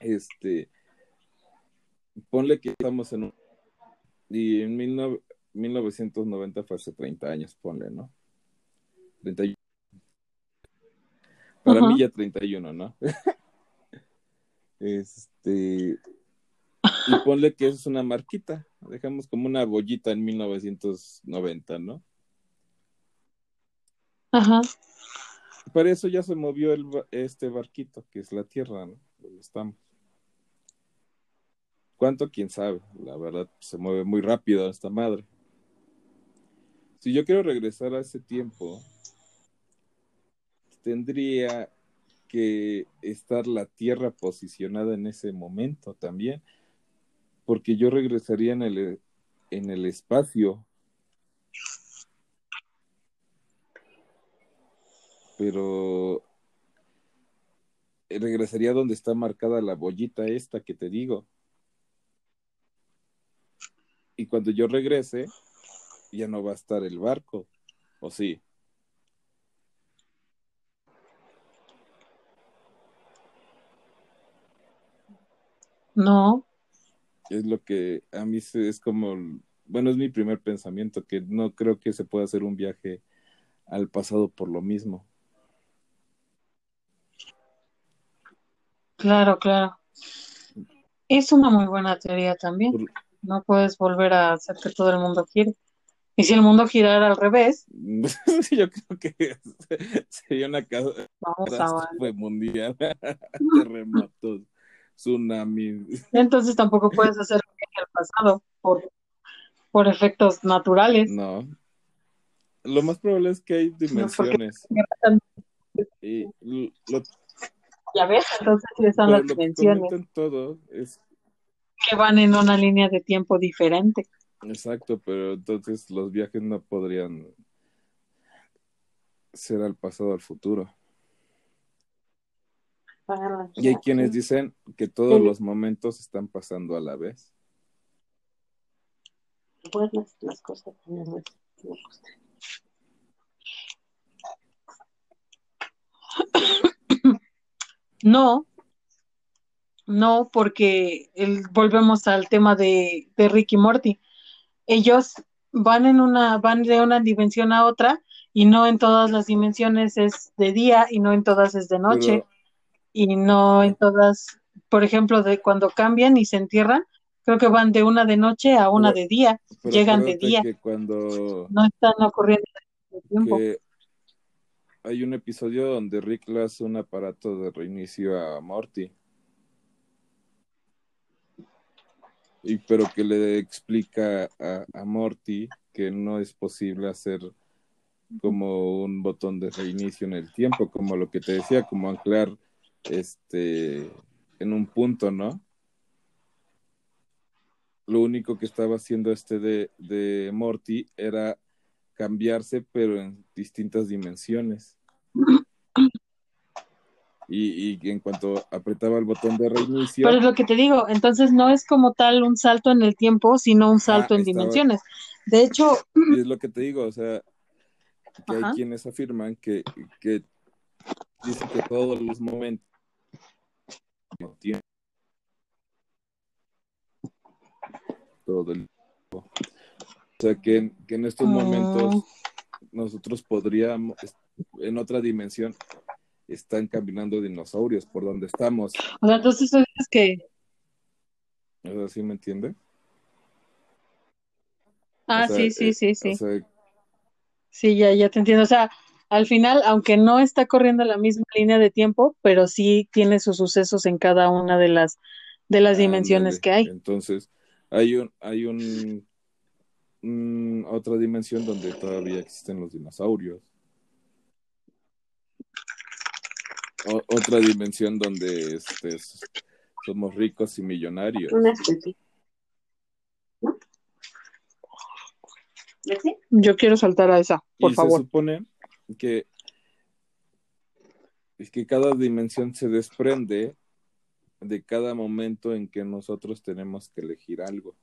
Este, ponle que estamos en un... Y en 1990 fue hace 30 años, ponle, ¿no? 31. Para mí ya 31, ¿no? este, y ponle que eso es una marquita, dejamos como una bollita en 1990, ¿no? Ajá. Para eso ya se movió el, este barquito, que es la Tierra, ¿no? Donde estamos. ¿Cuánto? Quién sabe. La verdad, se mueve muy rápido esta madre. Si yo quiero regresar a ese tiempo, tendría que estar la Tierra posicionada en ese momento también, porque yo regresaría en el, en el espacio pero regresaría donde está marcada la bollita esta que te digo. Y cuando yo regrese, ya no va a estar el barco, ¿o sí? No. Es lo que a mí es como, bueno, es mi primer pensamiento, que no creo que se pueda hacer un viaje al pasado por lo mismo. Claro, claro. Es una muy buena teoría también. No puedes volver a hacer que todo el mundo quiere. Y si el mundo girara al revés. Yo creo que sería una catástrofe mundial, terremotos, tsunamis. Entonces tampoco puedes hacer al pasado por, por efectos naturales. No. Lo más probable es que hay dimensiones. y lo, ya ves, entonces están las dimensiones. todo es... Que van en una línea de tiempo diferente. Exacto, pero entonces los viajes no podrían ser al pasado al futuro. Y hay quienes dicen que todos los momentos están pasando a la vez. Buenas las cosas No, no, porque volvemos al tema de, de Ricky Morty. Ellos van en una, van de una dimensión a otra, y no en todas las dimensiones es de día, y no en todas es de noche, y no en todas, por ejemplo, de cuando cambian y se entierran, creo que van de una de noche a una de día, llegan de día. cuando no están ocurriendo el tiempo hay un episodio donde Rick le hace un aparato de reinicio a Morty. Y pero que le explica a, a Morty que no es posible hacer como un botón de reinicio en el tiempo, como lo que te decía, como anclar este en un punto, ¿no? Lo único que estaba haciendo este de, de Morty era cambiarse, pero en distintas dimensiones. Y, y, en cuanto apretaba el botón de reinicio. Pero es lo que te digo, entonces no es como tal un salto en el tiempo, sino un salto en dimensiones. De hecho. Y es lo que te digo, o sea, que hay quienes afirman que, que dicen que todos los momentos todo el tiempo. O sea, que, que en estos momentos ah. nosotros podríamos, en otra dimensión, están caminando dinosaurios por donde estamos. O sea, entonces tú dices que... ¿O ¿Sí me entiende? Ah, sí, sí, eh, sí, sí. Sí, ya, ya te entiendo. O sea, al final, aunque no está corriendo la misma línea de tiempo, pero sí tiene sus sucesos en cada una de las, de las dimensiones que hay. Entonces, hay un, hay un, un- otra dimensión donde todavía existen los dinosaurios. O- otra dimensión donde este, somos ricos y millonarios. Una. Yo quiero saltar a esa, por y favor. se supone que, es que cada dimensión se desprende de cada momento en que nosotros tenemos que elegir algo.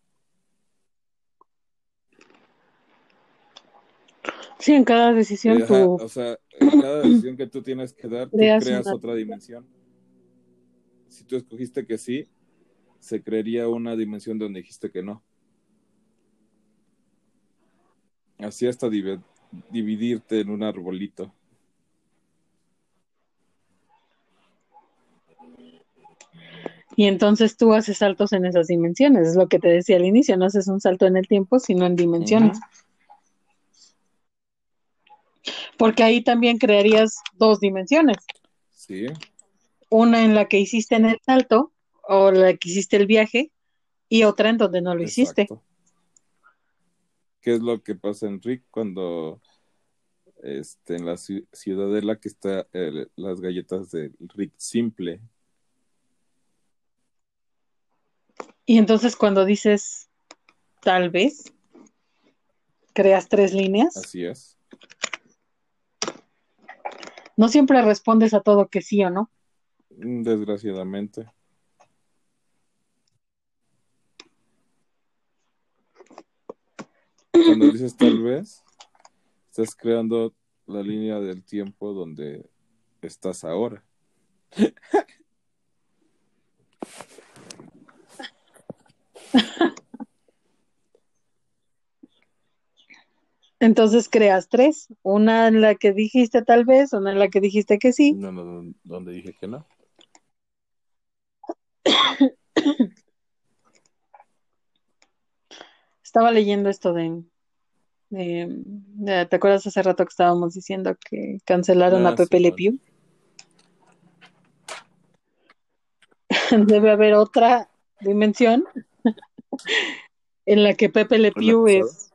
Sí, en cada decisión Ajá, tú... o sea, en cada decisión que tú tienes que dar, tú Creas creas una- otra dimensión. Si tú escogiste que sí, se crearía una dimensión donde dijiste que no. Así hasta dividirte en un arbolito. Y entonces tú haces saltos en esas dimensiones, es lo que te decía al inicio, no haces un salto en el tiempo, sino en dimensiones. Porque ahí también crearías dos dimensiones, Sí, una en la que hiciste en el salto o la que hiciste el viaje y otra en donde no lo hiciste. ¿Qué es lo que pasa en Rick cuando este, en la ci- ciudadela que está eh, las galletas de Rick simple? Y entonces cuando dices tal vez, creas tres líneas, Así es. no siempre respondes a todo que sí o no. Mm, Desgraciadamente. Cuando dices tal vez, estás creando la línea del tiempo donde estás ahora. Entonces creas tres, una en la que dijiste tal vez, una en la que dijiste que sí, No, no, donde dije que no. Estaba leyendo esto de, de- ¿te acuerdas hace rato que estábamos diciendo que cancelaron Ah, a Pepe Le Simón. Pew? Debe haber otra dimensión en la que Pepe Le ¿Con la Pew es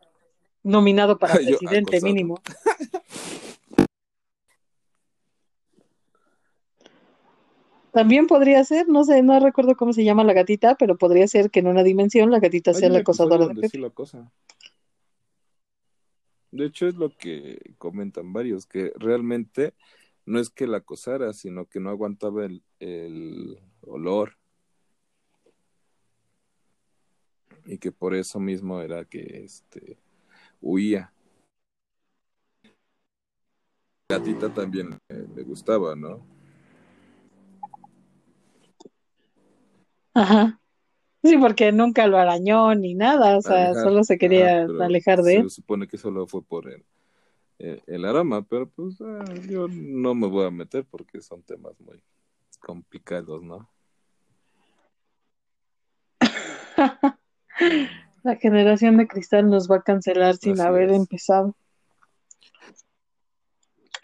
nominado para Yo, presidente acosado. mínimo. También podría ser, no sé, no recuerdo cómo se llama la gatita, pero podría ser que en una dimensión la gatita sea la acosadora de Pepe. sí acosa. De hecho, es lo que comentan varios, que realmente no es que la acosara, sino que no aguantaba el, el olor. Y que por eso mismo era que este huía. Gatita también le gustaba, ¿no? Ajá. Sí, porque nunca lo arañó ni nada, o sea, Alejar, solo se quería ajá, pero alejar de él. Se supone que solo fue por el, el, el aroma, pero pues ah, yo no me voy a meter porque son temas muy complicados, ¿no? La generación de cristal nos va a cancelar sin Así haber es. empezado.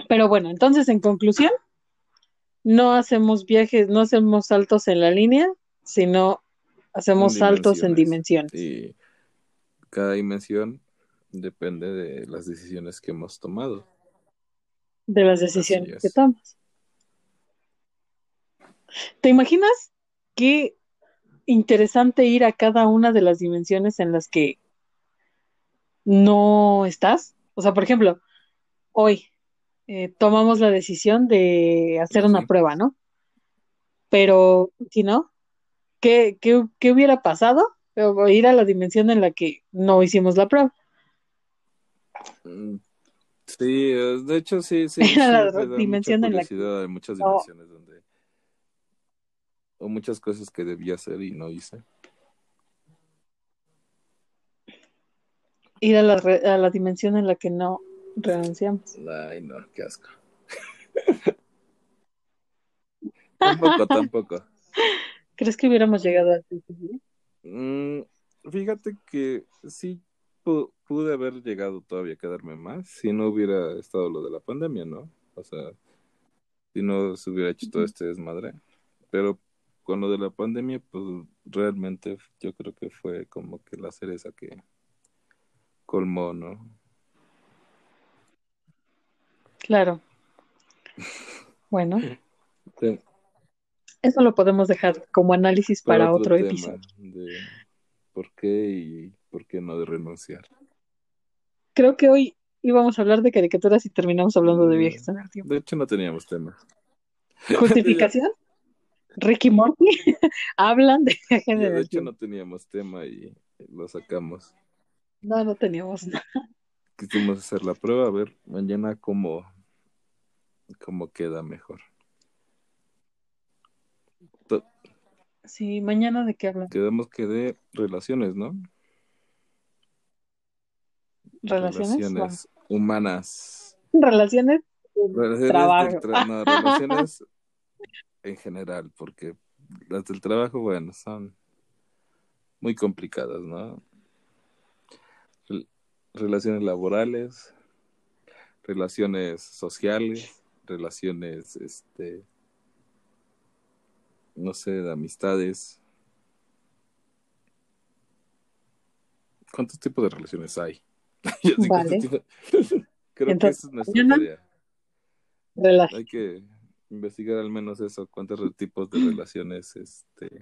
Pero bueno, entonces en conclusión, no hacemos viajes, no hacemos saltos en la línea, sino hacemos saltos en dimensiones. Y cada dimensión depende de las decisiones que hemos tomado. de las decisiones que tomas. ¿Te imaginas qué interesante ir a cada una de las dimensiones en las que no estás? O sea, por ejemplo, hoy eh, tomamos la decisión de hacer una prueba, ¿no? Pero si no, ¿qué, qué, qué hubiera pasado? O ir a la dimensión en la que no hicimos la prueba. Sí, de hecho sí, sí, sí, la dimensión en la que. Hay muchas no. dimensiones donde... O muchas cosas que debía hacer y no hice. ir a la, re- a la dimensión en la que no renunciamos. Ay, no, qué asco. Tampoco, tampoco. ¿Crees que hubiéramos llegado a ese día? Mm, fíjate que sí pu- pude haber llegado todavía a quedarme más si no hubiera estado lo de la pandemia, ¿no? O sea, si no se hubiera hecho todo este desmadre. Pero con lo de la pandemia, pues realmente yo creo que fue como que la cereza que colmó, ¿no? Claro. Bueno, Te- eso lo podemos dejar como análisis para otro episodio. de por qué y por qué no de renunciar. Creo que hoy íbamos a hablar de caricaturas y terminamos hablando de viajes en el tiempo. De hecho, no teníamos tema. ¿Justificación? Ricky Morty hablan de viajes en De el hecho, tiempo. no teníamos tema y lo sacamos. No, no teníamos nada. Quisimos hacer la prueba, a ver mañana cómo, cómo queda mejor. Sí, mañana de qué hablan. Quedamos que de relaciones, ¿no? ¿Relaciones? Relaciones humanas. Relaciones, Relaciones trabajo. tra- no, relaciones en general, porque las del trabajo, bueno, son muy complicadas, ¿no? Rel- Relaciones laborales, relaciones sociales, relaciones, este, no sé, de amistades. ¿Cuántos tipos de relaciones hay? Yo Vale. Creo Entonces, que esa es nuestra tarea. Hay que investigar al menos eso, cuántos tipos de relaciones este,